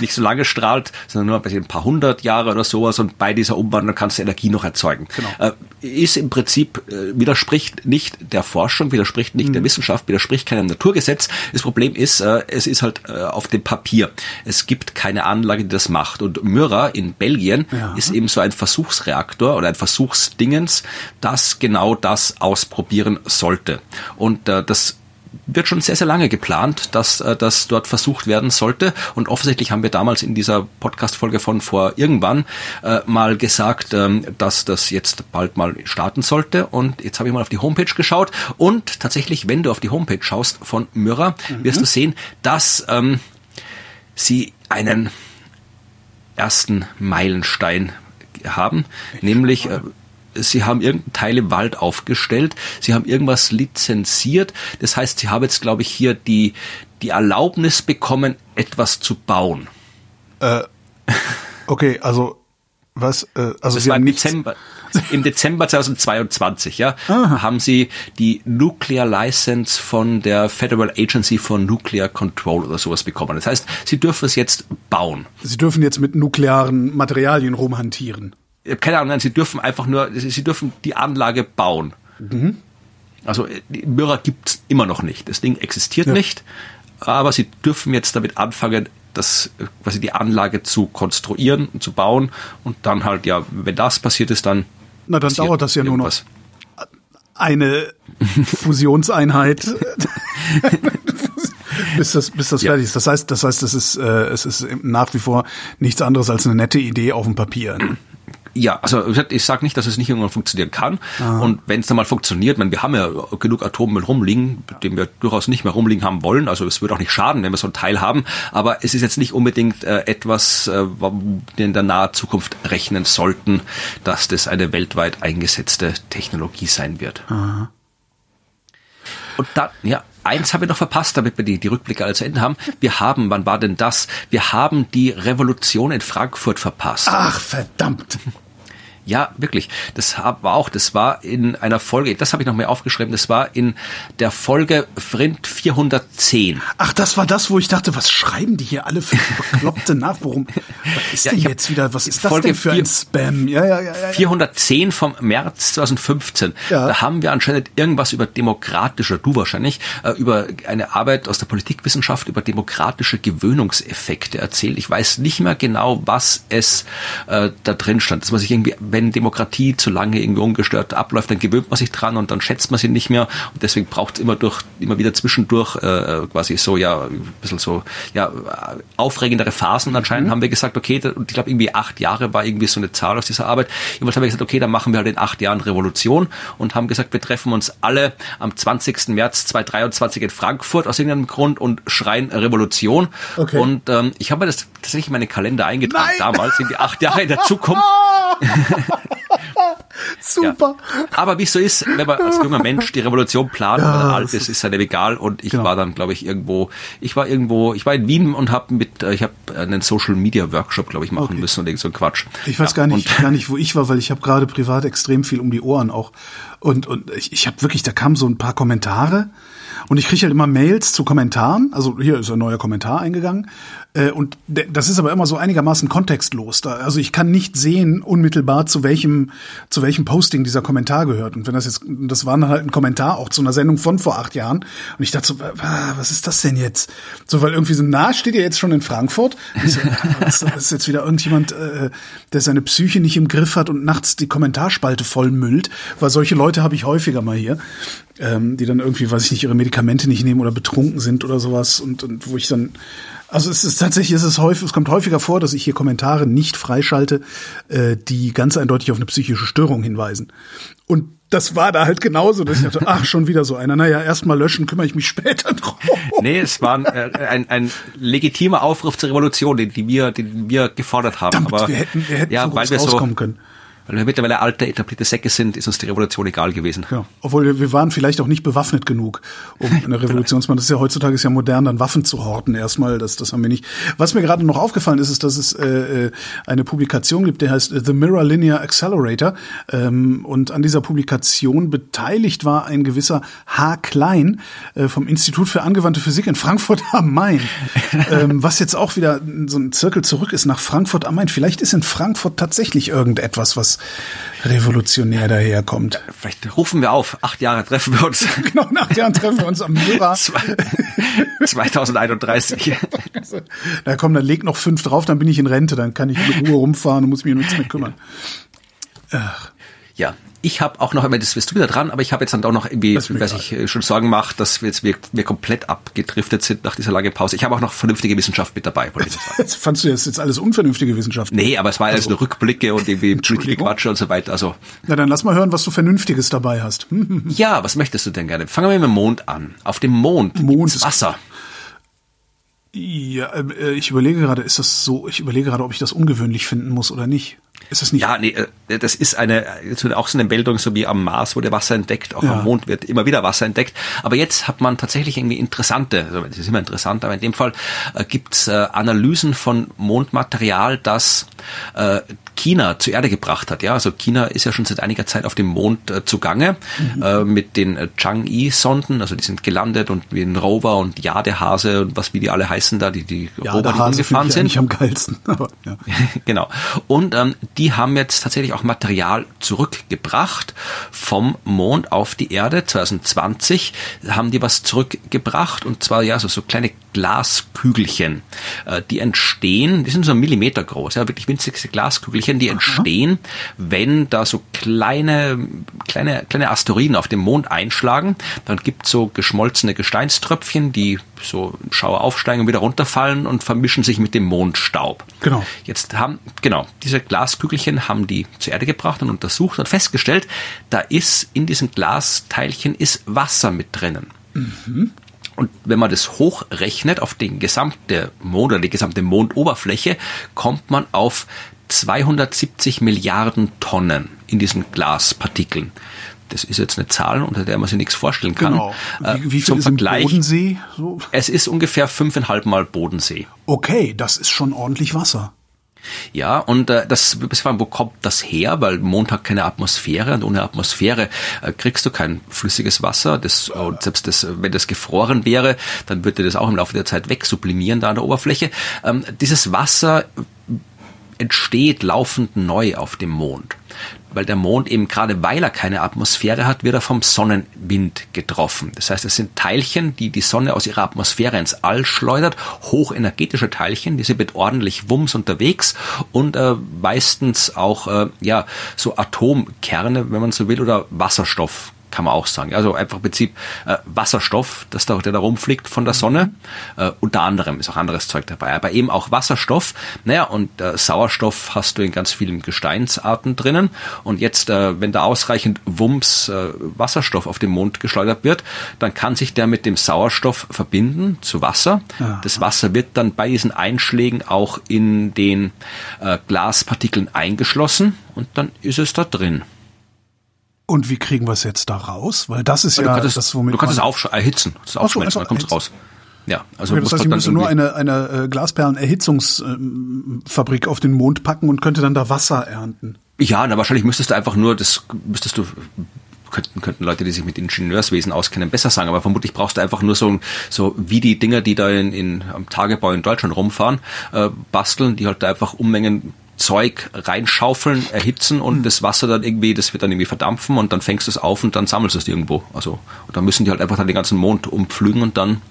Nicht so lange strahlt, sondern nur ein paar hundert Jahre oder sowas und bei dieser Umwandlung kannst du Energie noch erzeugen. Genau. Äh, ist im Prinzip, äh, widerspricht nicht der Forschung, widerspricht nicht mhm. der Wissenschaft, widerspricht keinem Naturgesetz. Das Problem ist, äh, es ist halt auf dem Papier. Es gibt keine Anlage, die das macht. Und Myra in Belgien ja. ist eben so ein Versuchsreaktor oder ein Versuchsdingens, das genau das ausprobieren sollte. Und das wird schon sehr, sehr lange geplant, dass äh, das dort versucht werden sollte. Und offensichtlich haben wir damals in dieser Podcast-Folge von vor irgendwann äh, mal gesagt, ähm, dass das jetzt bald mal starten sollte. Und jetzt habe ich mal auf die Homepage geschaut. Und tatsächlich, wenn du auf die Homepage schaust von Myra, mhm. wirst du sehen, dass ähm, sie einen ersten Meilenstein haben, nämlich äh, sie haben irgendeinen Teil im Wald aufgestellt, sie haben irgendwas lizenziert. Das heißt, sie haben jetzt, glaube ich, hier die, die Erlaubnis bekommen, etwas zu bauen. Äh, okay, also was? Äh, also das war im Dezember, im Dezember 2022, ja, Aha. haben sie die Nuclear License von der Federal Agency for Nuclear Control oder sowas bekommen. Das heißt, sie dürfen es jetzt bauen. Sie dürfen jetzt mit nuklearen Materialien rumhantieren keine Ahnung, nein, sie dürfen einfach nur, sie dürfen die Anlage bauen. Mhm. Also die Myra gibt's immer noch nicht. Das Ding existiert ja. nicht, aber sie dürfen jetzt damit anfangen, das quasi die Anlage zu konstruieren und zu bauen und dann halt ja, wenn das passiert ist, dann na dann dauert das ja irgendwas. nur noch eine (laughs) Fusionseinheit. (laughs) bis das, bis das ja. fertig ist. Das heißt, das heißt, es ist, äh, es ist nach wie vor nichts anderes als eine nette Idee auf dem Papier. Ja, also ich sage nicht, dass es nicht irgendwann funktionieren kann. Aha. Und wenn es dann mal funktioniert, meine, wir haben ja genug Atommüll rumliegen, den wir durchaus nicht mehr rumliegen haben wollen. Also es würde auch nicht schaden, wenn wir so einen Teil haben. Aber es ist jetzt nicht unbedingt äh, etwas, äh, in der naher Zukunft rechnen sollten, dass das eine weltweit eingesetzte Technologie sein wird. Aha. Und dann, ja, eins habe ich noch verpasst, damit wir die, die Rückblicke alle zu Ende haben. Wir haben, wann war denn das? Wir haben die Revolution in Frankfurt verpasst. Ach, verdammt. Ja, wirklich. Das war auch, das war in einer Folge, das habe ich noch mehr aufgeschrieben, das war in der Folge Frind 410. Ach, das war das, wo ich dachte, was schreiben die hier alle für (laughs) Bekloppte nach? Worum, was ist ja, denn jetzt wieder, was ist Folge das denn für 4, ein Spam? Ja, ja, ja, ja, 410 vom März 2015. Ja. Da haben wir anscheinend irgendwas über demokratische, du wahrscheinlich, äh, über eine Arbeit aus der Politikwissenschaft über demokratische Gewöhnungseffekte erzählt. Ich weiß nicht mehr genau, was es äh, da drin stand. Das muss ich irgendwie, wenn Demokratie zu lange irgendwie ungestört abläuft, dann gewöhnt man sich dran und dann schätzt man sie nicht mehr und deswegen braucht es immer durch immer wieder zwischendurch äh, quasi so ja ein bisschen so ja aufregendere Phasen. Anscheinend mhm. haben wir gesagt, okay, und ich glaube irgendwie acht Jahre war irgendwie so eine Zahl aus dieser Arbeit. Jedenfalls haben wir gesagt, okay, dann machen wir halt in acht Jahren Revolution und haben gesagt, wir treffen uns alle am 20. März 2023 in Frankfurt aus irgendeinem Grund und schreien Revolution. Okay. Und ähm, ich habe mir das tatsächlich in meine Kalender eingetragen Nein. damals, irgendwie acht Jahre in der (laughs) Zukunft. (laughs) Super. Ja. Aber wie es so ist, wenn man als junger Mensch die Revolution plant, ja, oder alt ist, ist einem egal. Und ich genau. war dann, glaube ich, irgendwo, ich war irgendwo, ich war in Wien und habe mit, äh, ich habe einen Social Media Workshop, glaube ich, machen okay. müssen und irgend so ein Quatsch. Ich weiß ja, gar nicht, gar nicht, wo ich war, weil ich habe gerade privat extrem viel um die Ohren auch. Und, und ich, ich habe wirklich, da kamen so ein paar Kommentare und ich kriege halt immer Mails zu Kommentaren. Also hier ist ein neuer Kommentar eingegangen. Äh, und das ist aber immer so einigermaßen kontextlos. Da, also ich kann nicht sehen unmittelbar zu welchem zu welchem Posting dieser Kommentar gehört. Und wenn das jetzt, das war halt ein Kommentar auch zu einer Sendung von vor acht Jahren. Und ich dachte so, was ist das denn jetzt? So, weil irgendwie so nah steht ihr jetzt schon in Frankfurt. Das ist jetzt wieder irgendjemand, äh, der seine Psyche nicht im Griff hat und nachts die Kommentarspalte vollmüllt. Weil solche Leute habe ich häufiger mal hier, ähm, die dann irgendwie, weiß ich nicht, ihre Medikamente nicht nehmen oder betrunken sind oder sowas. Und, und wo ich dann also es ist tatsächlich, es ist häufig, es kommt häufiger vor, dass ich hier Kommentare nicht freischalte, äh, die ganz eindeutig auf eine psychische Störung hinweisen. Und das war da halt genauso, dass ich dachte, ach, schon wieder so einer. Naja, erstmal löschen, kümmere ich mich später drum. Nee, es war ein, äh, ein, ein legitimer Aufruf zur Revolution, den, den, wir, den wir gefordert haben. Damit, Aber wir hätten, wir hätten ja, so weil wir rauskommen so, können. Weil wir mittlerweile alte, etablierte Säcke sind, ist uns die Revolution egal gewesen. Ja, obwohl wir waren vielleicht auch nicht bewaffnet genug, um (laughs) eine Revolution zu machen. Das ist ja heutzutage ist ja modern, dann Waffen zu horten erstmal. Das, das haben wir nicht. Was mir gerade noch aufgefallen ist, ist, dass es äh, äh eine Publikation gibt, die heißt The Mirror Linear Accelerator. Ähm, und an dieser Publikation beteiligt war ein gewisser H. Klein äh, vom Institut für angewandte Physik in Frankfurt am Main. (laughs) ähm, was jetzt auch wieder so ein Zirkel zurück ist nach Frankfurt am Main. Vielleicht ist in Frankfurt tatsächlich irgendetwas, was revolutionär daherkommt. Vielleicht rufen wir auf, acht Jahre treffen wir uns. (laughs) genau, nach acht Jahren treffen wir uns am Mira. 2031. (laughs) (laughs) Na komm, dann leg noch fünf drauf, dann bin ich in Rente, dann kann ich in Ruhe rumfahren und muss mich um nichts mehr kümmern. Ach. Ja, ich habe auch noch einmal, das wirst du wieder dran, aber ich habe jetzt dann auch noch irgendwie, was ich äh, schon Sorgen macht, dass wir jetzt wir, wir komplett abgedriftet sind nach dieser langen Pause. Ich habe auch noch vernünftige Wissenschaft mit dabei, wollte ich sagen. (laughs) Fandst du jetzt, jetzt alles unvernünftige Wissenschaft? Nee, aber es war alles also, nur Rückblicke und irgendwie (laughs) Politik-Quatsch und so weiter. Also. Na dann lass mal hören, was du Vernünftiges dabei hast. (laughs) ja, was möchtest du denn gerne? Fangen wir mit dem Mond an. Auf dem Mond, Mond ist Wasser. Ja, äh, ich überlege gerade, ist das so, ich überlege gerade, ob ich das ungewöhnlich finden muss oder nicht. Ist das nicht? Ja, nee, äh, das ist eine, auch so eine Meldung, so wie am Mars wurde Wasser entdeckt, auch ja. am Mond wird immer wieder Wasser entdeckt. Aber jetzt hat man tatsächlich irgendwie interessante, also das ist immer interessant, aber in dem Fall äh, gibt's äh, Analysen von Mondmaterial, das äh, China zur Erde gebracht hat. Ja, also China ist ja schon seit einiger Zeit auf dem Mond äh, zugange mhm. äh, mit den äh, Chang'e-Sonden. Also die sind gelandet und wie ein Rover und Jadehase und was wie die alle heißen da, die die ja, Rover, die umgefahren sind. am geilsten. (laughs) Aber, ja. (laughs) genau. Und ähm, die haben jetzt tatsächlich auch Material zurückgebracht vom Mond auf die Erde. 2020 haben die was zurückgebracht und zwar ja so, so kleine Glaskügelchen, äh, die entstehen, die sind so einen Millimeter groß, ja, wirklich winzigste Glaskügelchen, die entstehen, wenn da so kleine, kleine, kleine Asteroiden auf dem Mond einschlagen. Dann gibt so geschmolzene Gesteinströpfchen, die so Schauer aufsteigen und wieder runterfallen und vermischen sich mit dem Mondstaub. Genau. Jetzt haben, genau, diese Glaskügelchen haben die zur Erde gebracht und untersucht und festgestellt, da ist in diesen Glasteilchen ist Wasser mit drinnen. Mhm. Und wenn man das hochrechnet auf den gesamte Mond oder die gesamte Mondoberfläche, kommt man auf 270 Milliarden Tonnen in diesen Glaspartikeln. Das ist jetzt eine Zahl, unter der man sich nichts vorstellen kann. Genau. Wie, wie viel Zum ist Vergleich, Bodensee? So? Es ist ungefähr fünfeinhalb Mal Bodensee. Okay, das ist schon ordentlich Wasser. Ja, und äh, das, wo kommt das her? Weil Mond hat keine Atmosphäre und ohne Atmosphäre äh, kriegst du kein flüssiges Wasser. Das, und selbst das, wenn das gefroren wäre, dann würde das auch im Laufe der Zeit wegsublimieren da an der Oberfläche. Ähm, dieses Wasser entsteht laufend neu auf dem Mond weil der Mond eben gerade weil er keine Atmosphäre hat, wird er vom Sonnenwind getroffen. Das heißt, es sind Teilchen, die die Sonne aus ihrer Atmosphäre ins All schleudert, hochenergetische Teilchen, die sind mit ordentlich Wumms unterwegs und äh, meistens auch äh, ja so Atomkerne, wenn man so will, oder Wasserstoff kann man auch sagen. Also einfach im Prinzip äh, Wasserstoff, das da, der da rumfliegt von der Sonne. Äh, unter anderem ist auch anderes Zeug dabei, aber eben auch Wasserstoff. Naja, und äh, Sauerstoff hast du in ganz vielen Gesteinsarten drinnen. Und jetzt, äh, wenn da ausreichend Wumms äh, Wasserstoff auf den Mond geschleudert wird, dann kann sich der mit dem Sauerstoff verbinden zu Wasser. Ja. Das Wasser wird dann bei diesen Einschlägen auch in den äh, Glaspartikeln eingeschlossen und dann ist es da drin. Und wie kriegen wir es jetzt da raus? Weil das ist ja, ja das, das, womit du kannst es aufsch erhitzen, das aufschmelzen, dann kommt es raus. Ja, also okay, das heißt, ich müsste nur eine, eine äh, Glasperlenerhitzungsfabrik auf den Mond packen und könnte dann da Wasser ernten. Ja, na wahrscheinlich müsstest du einfach nur das müsstest du könnten, könnten Leute, die sich mit Ingenieurswesen auskennen, besser sagen, aber vermutlich brauchst du einfach nur so, so wie die Dinger, die da in, in am Tagebau in Deutschland rumfahren, äh, basteln, die halt da einfach Unmengen Zeug reinschaufeln, erhitzen und das Wasser dann irgendwie, das wird dann irgendwie verdampfen und dann fängst du es auf und dann sammelst du es irgendwo. Also, und dann müssen die halt einfach dann den ganzen Mond umpflügen und dann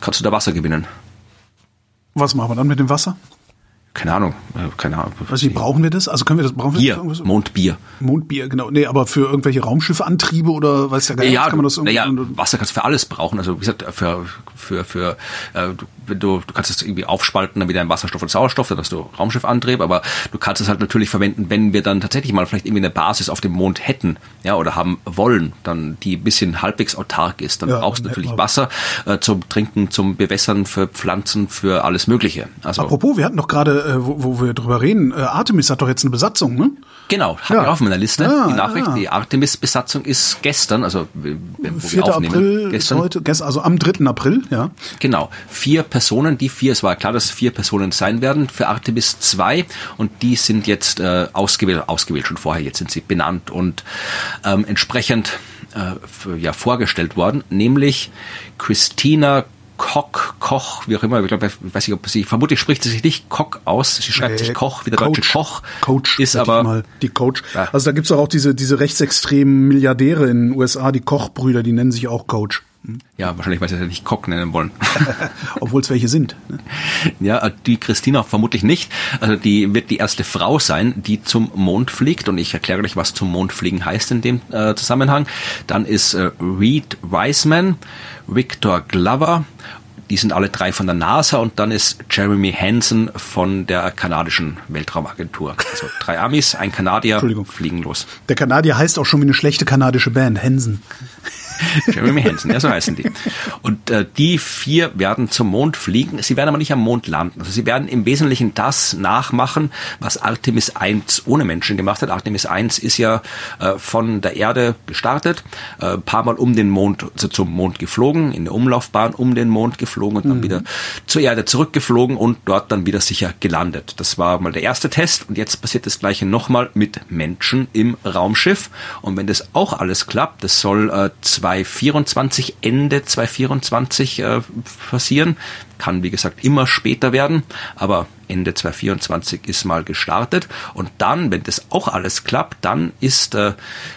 kannst du da Wasser gewinnen. Was machen wir dann mit dem Wasser? Keine Ahnung, äh, keine Ahnung. Was nicht, brauchen wir das? Also können wir das brauchen Bier, wir das Mondbier. Mondbier, genau. Nee, aber für irgendwelche Raumschiffantriebe oder weiß ja gar nicht, Ja, kann man das irgendwie Wasser kannst du für alles brauchen. Also wie gesagt, für für für äh, du, du kannst es irgendwie aufspalten, dann wieder in Wasserstoff und Sauerstoff, dann hast du Raumschiffantrieb, aber du kannst es halt natürlich verwenden, wenn wir dann tatsächlich mal vielleicht irgendwie eine Basis auf dem Mond hätten, ja, oder haben wollen, dann die ein bisschen halbwegs autark ist, dann Ja, brauchst du natürlich Wasser äh, zum Trinken, zum Bewässern, für Pflanzen, für alles Mögliche. Also Apropos, wir hatten doch gerade, äh, wo, wo wir drüber reden, äh, Artemis hat doch jetzt eine Besatzung, ne? Genau, habe Ja. ich auf meiner Liste. Ja, die Nachricht, ja. die Artemis-Besatzung ist gestern, also wo wir 4. aufnehmen, April gestern. heute, gestern, also am 3. April, ja. Genau, vier Personen, die vier, es war klar, dass vier Personen sein werden für Artemis 2 und die sind jetzt äh, ausgewählt, ausgewählt schon vorher, jetzt sind sie benannt und ähm, entsprechend äh, ja, vorgestellt worden, nämlich Christina Koch, Koch, wie auch immer, ich glaube, ich weiß nicht, ob sie, vermutlich spricht sie sich nicht Koch aus, sie schreibt sich Nee, Koch, wie der deutsche Koch, Coach ist aber, mal, die Coach. Ja. Also da gibt's doch auch diese, diese rechtsextremen Milliardäre in den USA, die Kochbrüder, die nennen sich auch Coach. Ja, wahrscheinlich, weil sie sie nicht Koch nennen wollen. (laughs) Obwohl es welche sind. ne? (laughs) Ja, die Christina vermutlich nicht. Also die wird die erste Frau sein, die zum Mond fliegt. Und ich erkläre gleich, was zum Mond fliegen heißt in dem äh, Zusammenhang. Dann ist äh, Reed Wiseman, Victor Glover. Die sind alle drei von der NASA und dann ist Jeremy Hansen von der kanadischen Weltraumagentur. Also drei Amis, ein Kanadier Entschuldigung. fliegen los. Der Kanadier heißt auch schon wie eine schlechte kanadische Band, Hensen. Jeremy Hansen, ja, so heißen die. Und äh, die vier werden zum Mond fliegen. Sie werden aber nicht am Mond landen. Also sie werden im Wesentlichen das nachmachen, was Artemis 1 ohne Menschen gemacht hat. Artemis 1 ist ja äh, von der Erde gestartet, äh, ein paar Mal um den Mond, also zum Mond geflogen, in der Umlaufbahn um den Mond geflogen und dann wieder zur Erde zurückgeflogen und dort dann wieder sicher gelandet. Das war mal der erste Test und jetzt passiert das gleiche nochmal mit Menschen im Raumschiff. Und wenn das auch alles klappt, das soll äh, 2024, Ende 2024 äh, passieren, kann wie gesagt immer später werden, aber Ende 2024 ist mal gestartet. Und dann, wenn das auch alles klappt, dann ist äh,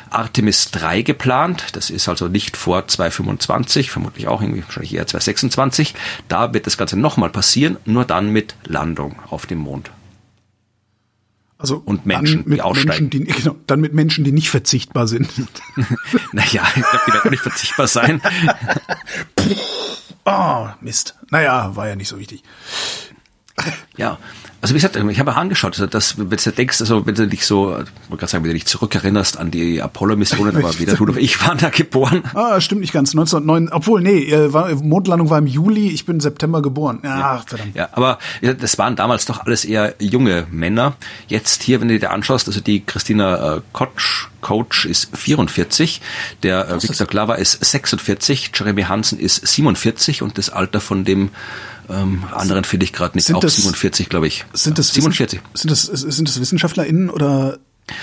Artemis 3 geplant, das ist also nicht vor 2025, vermutlich auch irgendwie wahrscheinlich eher 2026, da wird das Ganze nochmal passieren, nur dann mit Landung auf dem Mond. Also Und Menschen, mit die aussteigen. Menschen, die, genau, dann mit Menschen, die nicht verzichtbar sind. (laughs) Naja, ich glaube, die werden auch nicht verzichtbar sein. Oh, (laughs) Mist. Naja, war ja nicht so wichtig. Ja, also wie gesagt, ich habe angeschaut, also das, wenn du denkst, also wenn du dich so, ich wollte gerade sagen, wenn du dich zurückerinnerst an die Apollo-Missionen, aber weder (laughs) du noch ich waren da geboren. Ah, stimmt nicht ganz. 1909, obwohl, nee, äh, war, Mondlandung war im Juli, ich bin im September geboren. Ja, verdammt. Ja, aber das waren damals doch alles eher junge Männer. Jetzt hier, wenn du dir anschaust, also die Christina äh, Coach, Coach ist 44, der äh, Victor Glover ist 46, Jeremy Hansen ist 47 und das Alter von dem ähm, anderen finde ich gerade nicht, Sind auch das- 47, glaube ich. Sind das, 47. Sind das, sind das WissenschaftlerInnen oder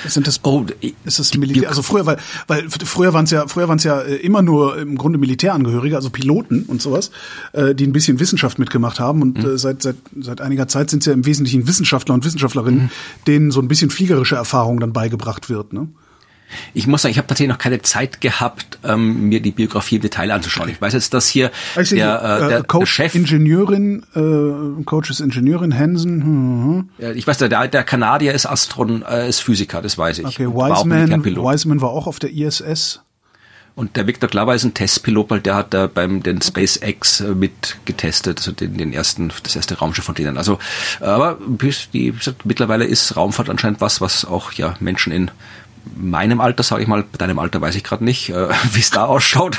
sind das, Oh, ist das Militär? Also früher, weil, weil früher waren es ja, früher waren es ja äh, immer nur im Grunde Militärangehörige, also Piloten und sowas, äh, die ein bisschen Wissenschaft mitgemacht haben. Und Mhm. äh, seit, seit, seit einiger Zeit sind es ja im Wesentlichen Wissenschaftler und Wissenschaftlerinnen, Mhm. denen so ein bisschen fliegerische Erfahrung dann beigebracht wird. Ne? Ich muss sagen, ich habe tatsächlich noch keine Zeit gehabt, ähm, mir die Biografie im Detail anzuschauen. Ich weiß jetzt, dass hier sehe der, hier, äh, der, der Coach Chef, Ingenieurin, äh, Coach ist Ingenieurin, Hansen, hm, hm. äh, ich weiß, der, der Kanadier ist Astron, äh, ist Physiker, das weiß ich. okay, Wiseman. Wiseman war auch auf der ISS. Und der Victor Glover ist ein Testpilot, weil der hat da beim den SpaceX äh, mit getestet, also den, den ersten, das erste Raumschiff von denen. Also, aber die, mittlerweile ist Raumfahrt anscheinend was, was auch ja Menschen in meinem Alter, sage ich mal, bei deinem Alter weiß ich gerade nicht, äh, (laughs) wie es da ausschaut.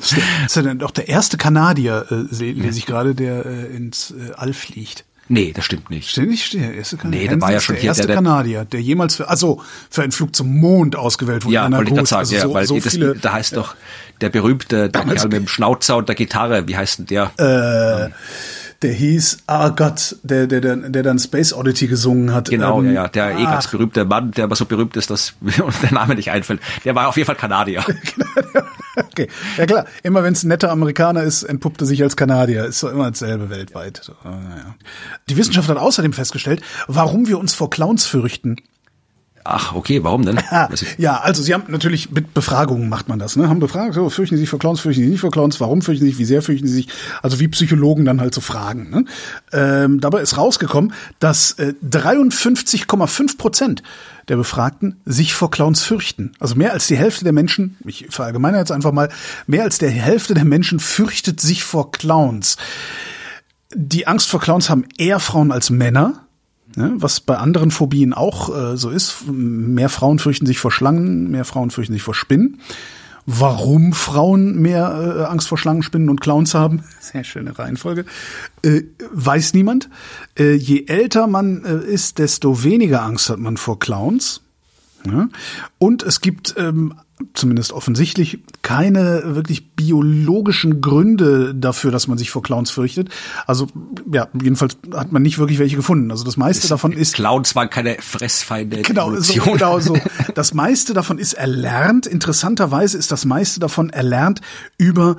Das ist, ja dann doch der erste Kanadier, äh, se- lese ich gerade, der äh, ins äh, All fliegt. nee, das stimmt nicht. Steht nicht, der erste Kanadier. Nee, der war ja schon der hier, erste der- der- Kanadier, der jemals für, also für einen Flug zum Mond ausgewählt wurde. Ja, wollte ich gerade sagen, also ja, so, weil so das, viele, da heißt doch der berühmte der mit dem Schnauzer und der Gitarre, wie heißt denn der? äh, Der hieß, ah Gott, der, der, der, der dann Space Oddity gesungen hat. Genau, ähm, ja, ja, der eh ganz berühmte Mann, der aber so berühmt ist, dass (laughs) uns der Name nicht einfällt. Der war auf jeden Fall Kanadier. (laughs) okay, ja klar. Immer wenn es ein netter Amerikaner ist, entpuppt er sich als Kanadier. Ist doch immer dasselbe weltweit. So, naja. Die Wissenschaft hat außerdem festgestellt, warum wir uns vor Clowns fürchten. Ach, okay, warum denn? ja, also sie haben natürlich mit Befragungen macht man das, ne? Haben befragt, so, fürchten Sie sich vor Clowns, fürchten Sie sich nicht vor Clowns, warum fürchten Sie sich, wie sehr fürchten Sie sich, also wie Psychologen dann halt so fragen. Ne? Ähm, dabei ist rausgekommen, dass äh, 53,5 Prozent der Befragten sich vor Clowns fürchten. Also mehr als die Hälfte der Menschen, ich verallgemeine jetzt einfach mal, mehr als der Hälfte der Menschen fürchtet sich vor Clowns. Die Angst vor Clowns haben eher Frauen als Männer. Ne, was bei anderen Phobien auch äh, so ist. Mehr Frauen fürchten sich vor Schlangen, mehr Frauen fürchten sich vor Spinnen. Warum Frauen mehr äh, Angst vor Schlangen, Spinnen und Clowns haben, (laughs) sehr schöne Reihenfolge, äh, weiß niemand. Äh, je älter man äh, ist, desto weniger Angst hat man vor Clowns. Ja? Und es gibt ähm, zumindest offensichtlich keine wirklich biologischen Gründe dafür, dass man sich vor Clowns fürchtet. Also ja, jedenfalls hat man nicht wirklich welche gefunden. Also das meiste das davon ist Clowns waren keine Fressfeinde. Genau, so, genau so. (laughs) Das meiste davon ist erlernt. Interessanterweise ist das meiste davon erlernt über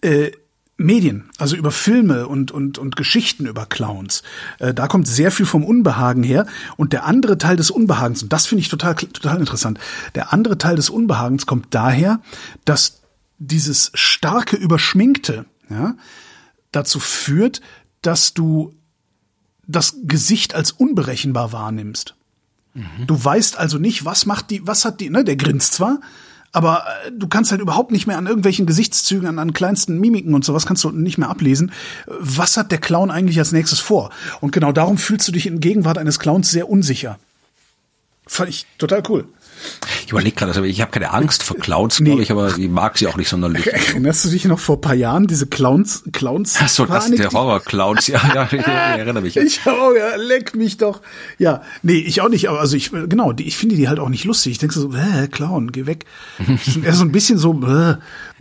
äh, Medien, also über Filme und, und, und Geschichten über Clowns. Äh, da kommt sehr viel vom Unbehagen her. Und der andere Teil des Unbehagens, und das finde ich total, total interessant, der andere Teil des Unbehagens kommt daher, dass dieses starke Überschminkte ja, dazu führt, dass du das Gesicht als unberechenbar wahrnimmst. Mhm. Du weißt also nicht, was macht die, was hat die, ne, der grinst zwar, aber äh, du kannst halt überhaupt nicht mehr an irgendwelchen Gesichtszügen, an, an kleinsten Mimiken und sowas kannst du nicht mehr ablesen. Was hat der Clown eigentlich als nächstes vor? Und genau darum fühlst du dich in Gegenwart eines Clowns sehr unsicher. Fand ich total cool. Ich überlege gerade, also ich habe keine Angst vor Clowns, nee. glaube ich, aber ich mag sie auch nicht sonderlich. (laughs) Erinnerst du dich noch vor paar Jahren diese Clowns, Clowns? Ach so, das sind der Horror-Clowns, ja, ja, ich, ich erinnere mich. Jetzt. Ich auch, ja, leck mich doch. Ja, nee, ich auch nicht, aber also ich, genau, die, ich finde die halt auch nicht lustig. Ich denke so, äh, Clown, geh weg. (laughs) er so ein bisschen so, äh,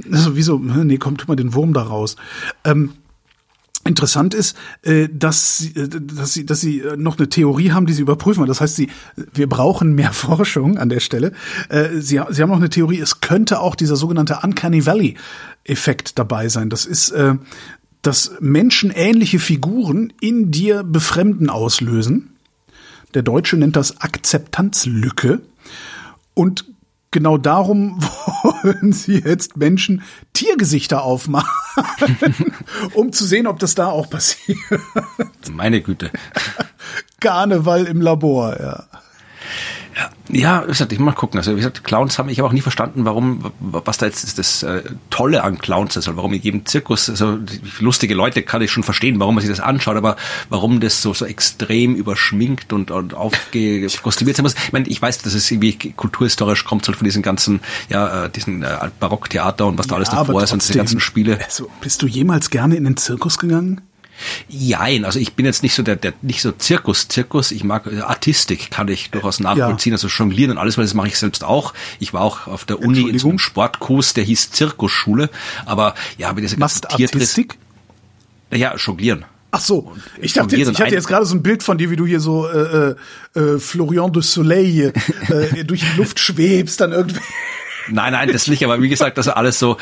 so wie so, nee, komm, tu mal den Wurm da raus. Ähm, Interessant ist, äh, dass sie, äh, dass sie, dass sie äh, noch eine Theorie haben, die sie überprüfen. Das heißt, sie, wir brauchen mehr (laughs) Forschung an der Stelle. Sie, sie haben noch eine Theorie. Es könnte auch dieser sogenannte Uncanny Valley Effekt dabei sein. Das ist, dass menschenähnliche Figuren in dir Befremden auslösen. Der Deutsche nennt das Akzeptanzlücke. Und genau darum (laughs) wollen sie jetzt Menschen Tiergesichter aufmachen, (laughs) um zu sehen, ob das da auch passiert. Meine Güte. Karneval im Labor, ja. Ja, wie gesagt, ich mal gucken. Also wie gesagt, Clowns haben ich habe auch nie verstanden, warum, was da jetzt das äh, Tolle an Clowns ist, also warum in jedem Zirkus, also lustige Leute kann ich schon verstehen, warum man sich das anschaut, aber warum das so so extrem überschminkt und, und aufgekostümiert sein muss. Ich meine, ich weiß, dass es irgendwie kulturhistorisch kommt, so von diesen ganzen, ja, äh, diesen äh, Barocktheater und was da ja, alles davor ist und diese ganzen Spiele. Also, bist du jemals gerne in den Zirkus gegangen? Jein, also ich bin jetzt nicht so der, der nicht so Zirkus, Zirkus, ich mag äh, Artistik, kann ich durchaus nachvollziehen, ja. also Jonglieren und alles, weil das mache ich selbst auch. Ich war auch auf der Uni in so einem Sportkurs, der hieß Zirkusschule, aber ja, mit dieser ganzen Artistik? Ja, Jonglieren. Ach so, ich dachte jetzt, ich hatte jetzt gerade so ein Bild von dir, wie du hier so äh, äh, äh Florian de Soleil äh, (laughs) durch die Luft schwebst, dann irgendwie Nein, nein, das nicht, aber wie gesagt, das ist alles so,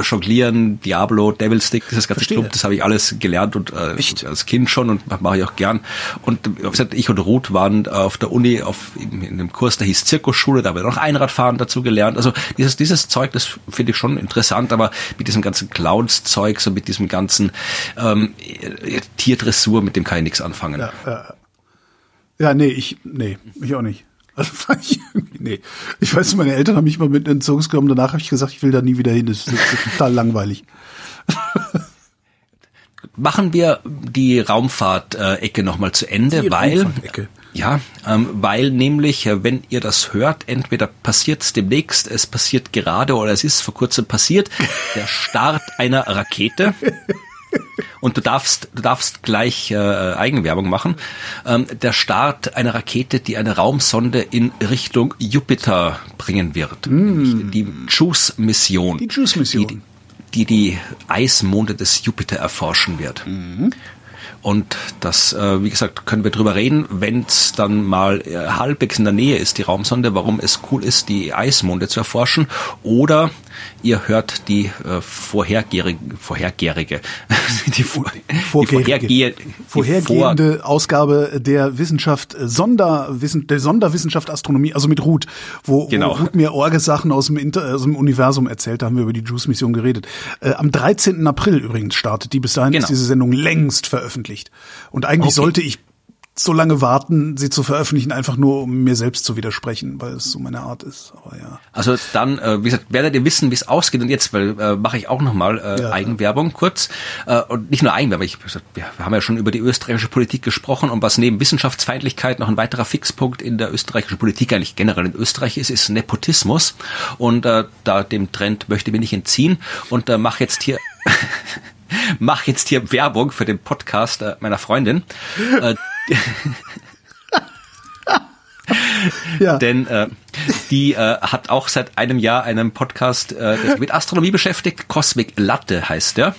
Jonglieren, Diablo, Devil Stick, dieses ganze Club, das habe ich alles gelernt und äh, Echt? als Kind schon und mache ich auch gern. Und wie gesagt, ich und Ruth waren auf der Uni auf in, in einem Kurs, der hieß Zirkusschule, da haben wir noch Einradfahren dazu gelernt. Also dieses, dieses Zeug, das finde ich schon interessant, aber mit diesem ganzen Clowns-Zeug, so mit diesem ganzen ähm, Tierdressur, mit dem kann ich nichts anfangen. Ja, ja. ja nee, ich, nee, ich auch nicht. Also (laughs) ich, nee. Ich weiß, meine Eltern haben mich mal mit in den Zirkus genommen. Danach habe ich gesagt, ich will da nie wieder hin. Das ist, das (laughs) ist total langweilig. Machen wir die Raumfahrt-Ecke nochmal zu Ende, die weil ja, ähm, weil nämlich, äh, wenn ihr das hört, entweder passiert es demnächst, es passiert gerade oder es ist vor kurzem passiert, der Start einer Rakete. (laughs) Und du darfst, du darfst gleich äh, Eigenwerbung machen. Ähm, der Start einer Rakete, die eine Raumsonde in Richtung Jupiter bringen wird. Mm. Die JUICE-Mission. Die JUICE-Mission. Die, die, die Eismonde des Jupiter erforschen wird. Mm. Und das, äh, wie gesagt, können wir drüber reden, wenn es dann mal äh, halbwegs in der Nähe ist, die Raumsonde, warum es cool ist, die Eismonde zu erforschen. Oder ihr hört die äh, vorhergärige, vorhergärige, (laughs) die, vor, die, vorhergehe, die vorhergehende vor Ausgabe der Wissenschaft äh, Sonderwissen, der Sonderwissenschaft Astronomie, also mit Ruth, wo, genau. wo Ruth mir Orgesachen aus dem, Inter, aus dem Universum erzählt, da haben wir über die JUICE-Mission geredet. Äh, am 13. April übrigens startet die, bis dahin genau. ist diese Sendung längst veröffentlicht veröffentlicht. Und eigentlich okay. sollte ich so lange warten, sie zu veröffentlichen, einfach nur um mir selbst zu widersprechen, weil es so meine Art ist. Aber ja. Also dann, äh, wie gesagt, werdet ihr wissen, wie es ausgeht. Und jetzt weil, äh, mache ich auch nochmal äh, ja, Eigenwerbung kurz. Äh, und nicht nur Eigenwerbung, ich, wir haben ja schon über die österreichische Politik gesprochen und was neben Wissenschaftsfeindlichkeit noch ein weiterer Fixpunkt in der österreichischen Politik eigentlich generell in Österreich ist, ist Nepotismus. Und äh, da dem Trend möchte ich mir nicht entziehen und äh, mache jetzt hier (laughs) mache jetzt hier Werbung für den Podcast äh, meiner Freundin. Äh, (laughs) ja. Denn äh, die äh, hat auch seit einem Jahr einen Podcast, äh, der sich mit Astronomie beschäftigt. Cosmic Latte heißt der.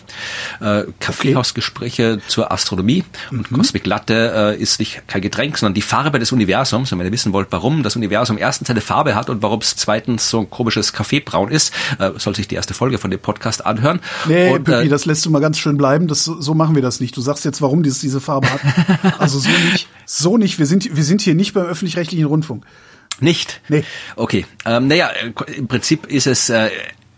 Äh, Kaffeehausgespräche zur Astronomie. Und mhm. Cosmic Latte äh, ist nicht kein Getränk, sondern die Farbe des Universums. Und wenn ihr wissen wollt, warum das Universum erstens eine Farbe hat und warum es zweitens so ein komisches Kaffeebraun ist, äh, soll sich die erste Folge von dem Podcast anhören. Nee, und, Pippi, äh, das lässt du mal ganz schön bleiben. Das, so machen wir das nicht. Du sagst jetzt, warum dieses diese Farbe hat. (laughs) Also so nicht. So nicht. Wir sind, wir sind hier nicht beim öffentlich-rechtlichen Rundfunk. Nicht? Nee. Okay. Ähm, naja, im Prinzip ist es, äh,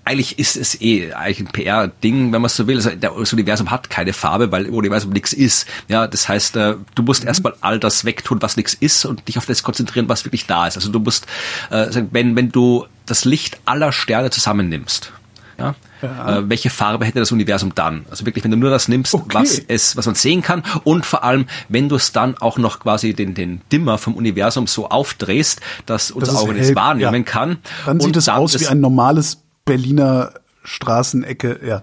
eigentlich ist es eh eigentlich ein PR-Ding, wenn man so will. Also das Universum hat keine Farbe, weil im Universum nichts ist. Ja, das heißt, äh, du musst mhm. erstmal all das wegtun, was nichts ist und dich auf das konzentrieren, was wirklich da ist. Also du musst, äh, wenn, wenn du das Licht aller Sterne zusammennimmst, ja, ja. Äh, welche Farbe hätte das Universum dann? Also wirklich, wenn du nur das nimmst, okay. was es, was man sehen kann und vor allem, wenn du es dann auch noch quasi den, den Dimmer vom Universum so aufdrehst, dass unser das Auge das wahrnehmen ja. kann. Dann sieht es aus wie ein normales Berliner Straßenecke, ja.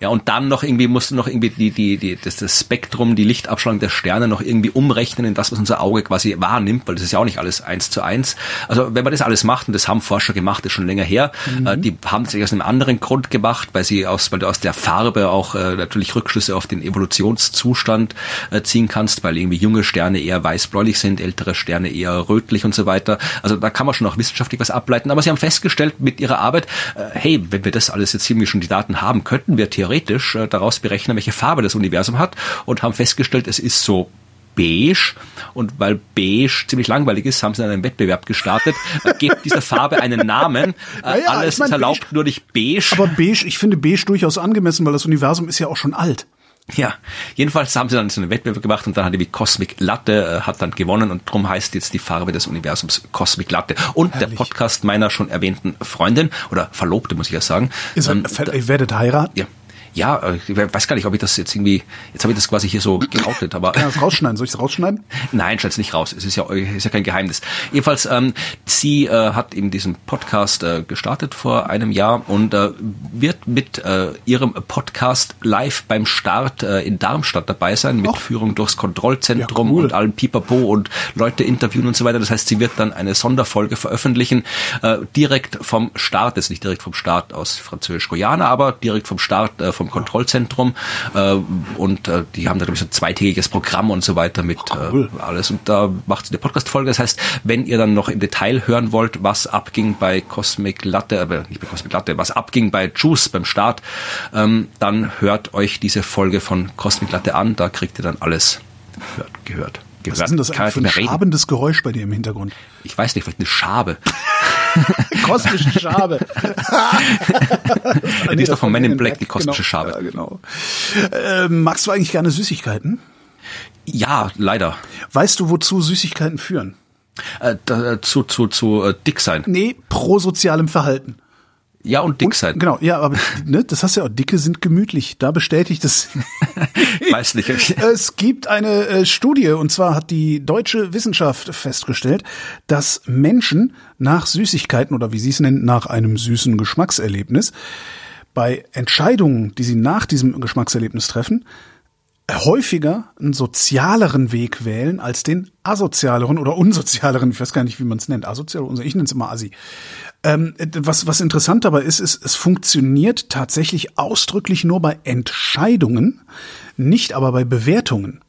Ja, und dann noch irgendwie musst du noch irgendwie die, die, die, das, das Spektrum, die Lichtabstrahlung der Sterne noch irgendwie umrechnen in das, was unser Auge quasi wahrnimmt, weil das ist ja auch nicht alles eins zu eins. Also wenn man das alles macht, und das haben Forscher gemacht, das ist schon länger her, mhm. äh, die haben es aus einem anderen Grund gemacht, weil sie aus, weil du aus der Farbe auch äh, natürlich Rückschlüsse auf den Evolutionszustand äh, ziehen kannst, weil irgendwie junge Sterne eher weiß-bläulich sind, ältere Sterne eher rötlich und so weiter. Also da kann man schon auch wissenschaftlich was ableiten. Aber sie haben festgestellt mit ihrer Arbeit, äh, hey, wenn wir das alles jetzt irgendwie schon die Daten haben, könnten wir theoretisch theoretisch äh, daraus berechnen, welche Farbe das Universum hat und haben festgestellt, es ist so beige und weil beige ziemlich langweilig ist, haben sie einen Wettbewerb gestartet. Äh, gebt dieser Farbe einen Namen. (laughs) Äh, ja, Alles ich mein, ist erlaubt, beige, nur nicht beige. Aber beige, ich finde beige durchaus angemessen, weil das Universum ist ja auch schon alt. Ja, jedenfalls haben sie dann so einen Wettbewerb gemacht und dann hat die Cosmic Latte äh, hat dann gewonnen und darum heißt jetzt die Farbe des Universums Cosmic Latte. Und Herrlich. der Podcast meiner schon erwähnten Freundin oder Verlobte, muss ich ja sagen. Ist, ähm, ihr werdet heiraten? Ja, ja, äh, ich weiß gar nicht, ob ich das jetzt irgendwie, jetzt habe ich das quasi hier so geoutet, aber. Kann ich das rausschneiden? Soll ich es rausschneiden? (laughs) Nein, schneid's nicht raus. Es ist ja, ist ja kein Geheimnis. Jedenfalls, ähm, sie äh, hat eben diesen Podcast äh, gestartet vor einem Jahr und äh, wird mit äh, ihrem Podcast live beim Start äh, in Darmstadt dabei sein, mit Och. Führung durchs Kontrollzentrum ja, cool. und allem Pipapo und Leute interviewen und so weiter. Das heißt, sie wird dann eine Sonderfolge veröffentlichen, äh, direkt vom Start, jetzt nicht direkt vom Start aus Französisch-Guyana, aber direkt vom Start äh, vom Kontrollzentrum äh, und äh, die haben da glaube ich so ein zweitägiges Programm und so weiter mit äh, cool. äh, alles und da macht sie eine Podcast-Folge. Das heißt, wenn ihr dann noch im Detail hören wollt, was abging bei Cosmic Latte, aber nicht bei Cosmic Latte, was abging bei Juice beim Start, ähm, dann hört euch diese Folge von Cosmic Latte an, da kriegt ihr dann alles gehört. gehört. Was ist denn das für ein schabendes Geräusch bei dir im Hintergrund? Ich weiß nicht, vielleicht eine Schabe. (laughs) (laughs) kosmische Schabe. die ist doch von Men in Black, die kosmische genau, Schabe. Ja, genau. Äh, magst du eigentlich gerne Süßigkeiten? Ja, leider. Weißt du, wozu Süßigkeiten führen? Äh, da, zu zu, zu äh, dick sein. Nee, prosozialem Verhalten. Ja, und dick sein. genau, ja, aber (laughs) ne, das heißt ja auch, Dicke sind gemütlich. Da bestätigt es. (laughs) Weiß nicht. (laughs) es gibt eine äh, Studie, und zwar hat die deutsche Wissenschaft festgestellt, dass Menschen nach Süßigkeiten oder wie sie es nennen, nach einem süßen Geschmackserlebnis, bei Entscheidungen, die sie nach diesem Geschmackserlebnis treffen, häufiger einen sozialeren Weg wählen als den asozialeren oder unsozialeren, ich weiß gar nicht, wie man es nennt, asozial oder ich nenne es immer Asi. Ähm, was, was interessant dabei ist, ist, es funktioniert tatsächlich ausdrücklich nur bei Entscheidungen, nicht aber bei Bewertungen.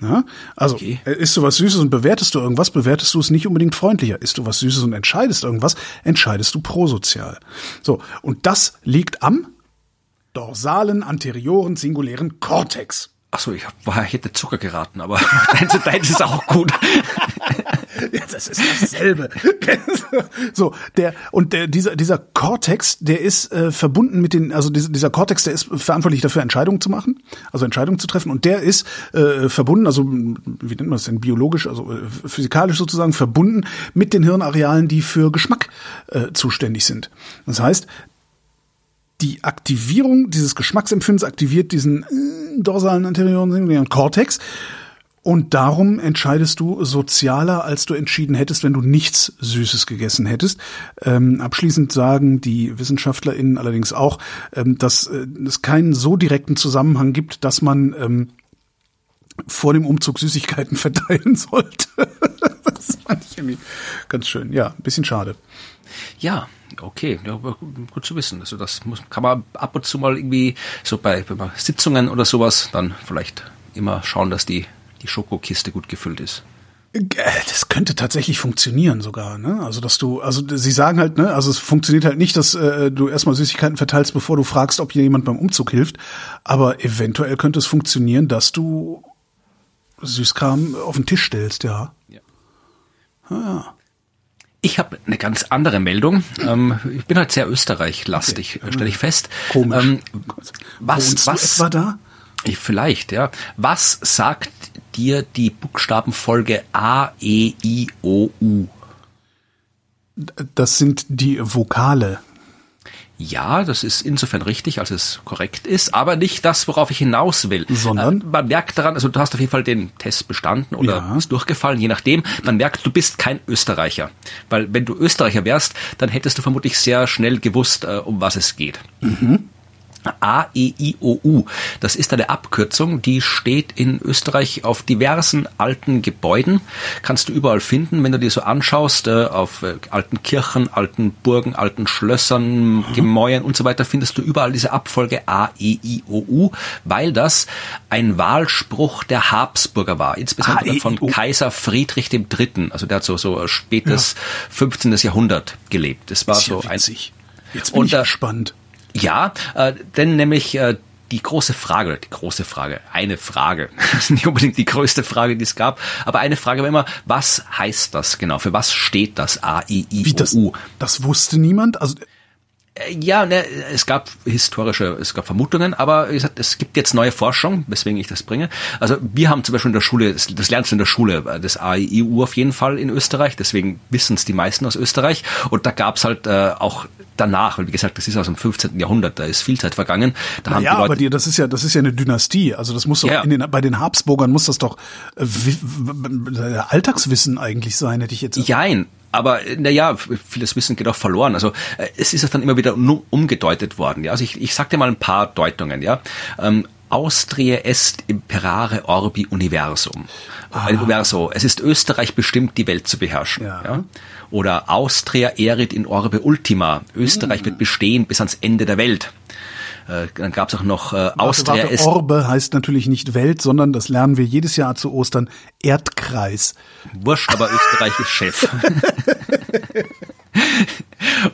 Ja? Also, okay. Äh, isst du was Süßes und bewertest du irgendwas, bewertest du es nicht unbedingt freundlicher. Isst du was Süßes und entscheidest irgendwas, entscheidest du prosozial. So, und das liegt am dorsalen anterioren singulären Kortex. Ach so, ich, war, ich hätte Zucker geraten, aber (laughs) dein, deins ist auch gut. (laughs) ja, das ist dasselbe. (laughs) so, der und der dieser dieser Cortex, der ist äh, verbunden mit den, also dieser, dieser Cortex, der ist verantwortlich dafür, Entscheidungen zu machen, also Entscheidungen zu treffen, und der ist äh, verbunden, also wie nennt man das denn, biologisch, also äh, physikalisch sozusagen verbunden mit den Hirnarealen, die für Geschmack äh, zuständig sind. Das heißt, die Aktivierung dieses Geschmacksempfindens aktiviert diesen äh, dorsalen anterioren Cortex und darum entscheidest du sozialer, als du entschieden hättest, wenn du nichts Süßes gegessen hättest. Ähm, abschließend sagen die WissenschaftlerInnen allerdings auch, ähm, dass äh, es keinen so direkten Zusammenhang gibt, dass man ähm, vor dem Umzug Süßigkeiten (laughs) verteilen sollte. (laughs) das fand ich irgendwie ganz schön. Ja, ein bisschen schade. Ja, okay, ja, gut zu wissen. Also das muss, kann man ab und zu mal irgendwie so bei, Sitzungen oder sowas dann vielleicht immer schauen, dass die, die Schokokiste gut gefüllt ist. Äh, das könnte tatsächlich funktionieren sogar, ne? Also dass du, also sie sagen halt, ne, also es funktioniert halt nicht, dass äh, du erstmal Süßigkeiten verteilst, bevor du fragst, ob dir jemand beim Umzug hilft. Aber eventuell könnte es funktionieren, dass du Süßkram auf den Tisch stellst, ja. Ja. Ah. Ich habe eine ganz andere Meldung. Ähm, ich bin halt sehr Österreich-lastig, okay. stelle ich fest. Komisch. Ähm, was, Wohnst was war da? Vielleicht, ja. Was sagt dir die Buchstabenfolge A, E, I, O, U? Das sind die Vokale. Ja, das ist insofern richtig, als es korrekt ist, aber nicht das, worauf ich hinaus will. Sondern? Äh, man merkt daran, also du hast auf jeden Fall den Test bestanden oder ja. bist durchgefallen, je nachdem. Man merkt, du bist kein Österreicher. Weil wenn du Österreicher wärst, dann hättest du vermutlich sehr schnell gewusst, äh, um was es geht. Mhm. A-E-I-O-U. Das ist eine Abkürzung, die steht in Österreich auf diversen alten Gebäuden. Kannst du überall finden, wenn du dir so anschaust, äh, auf äh, alten Kirchen, alten Burgen, alten Schlössern, mhm. Gemäuern und so weiter, findest du überall diese Abfolge A-E-I-O-U, weil das ein Wahlspruch der Habsburger war, insbesondere von Kaiser Friedrich III. Also der hat so, so spätes ja. 15. Jahrhundert gelebt. Das war so ein, Jetzt bin und, ich gespannt. Ja, äh, denn nämlich äh, die große Frage, die große Frage, eine Frage, (laughs) das ist nicht unbedingt die größte Frage, die es gab, aber eine Frage war immer, was heißt das genau? Für was steht das A, I, I, Wie? Das, das wusste niemand? Also ja, ne, es gab historische, es gab Vermutungen, aber wie gesagt, es gibt jetzt neue Forschung, weswegen ich das bringe. Also wir haben zum Beispiel in der Schule, das, das lernst du in der Schule, äh, das AIU auf jeden Fall in Österreich, deswegen wissen es die meisten aus Österreich. Und da gab's halt äh, auch danach, weil wie gesagt, das ist aus dem 15. Jahrhundert, da ist viel Zeit vergangen. Da haben ja, die Leute, aber die, das ist ja, das ist ja eine Dynastie. Also das muss doch ja. in den, bei den Habsburgern muss das doch äh, Alltagswissen eigentlich sein, hätte ich jetzt. Jein, aber naja, vieles Wissen geht auch verloren. Also äh, es ist dann immer wieder umgedeutet worden. Ja, also ich, ich sag dir mal ein paar Deutungen. Ja, ähm, Austria est imperare orbi universum. Ah. Universo. Es ist Österreich bestimmt, die Welt zu beherrschen. Ja. ja? Oder Austria erit in orbe ultima. Österreich mhm. wird bestehen bis ans Ende der Welt. Äh, dann gab es auch noch äh, Austria warte, warte, Orbe heißt natürlich nicht Welt, sondern das lernen wir jedes Jahr zu Ostern Erdkreis. Wurscht, aber Österreich ist Chef. (laughs)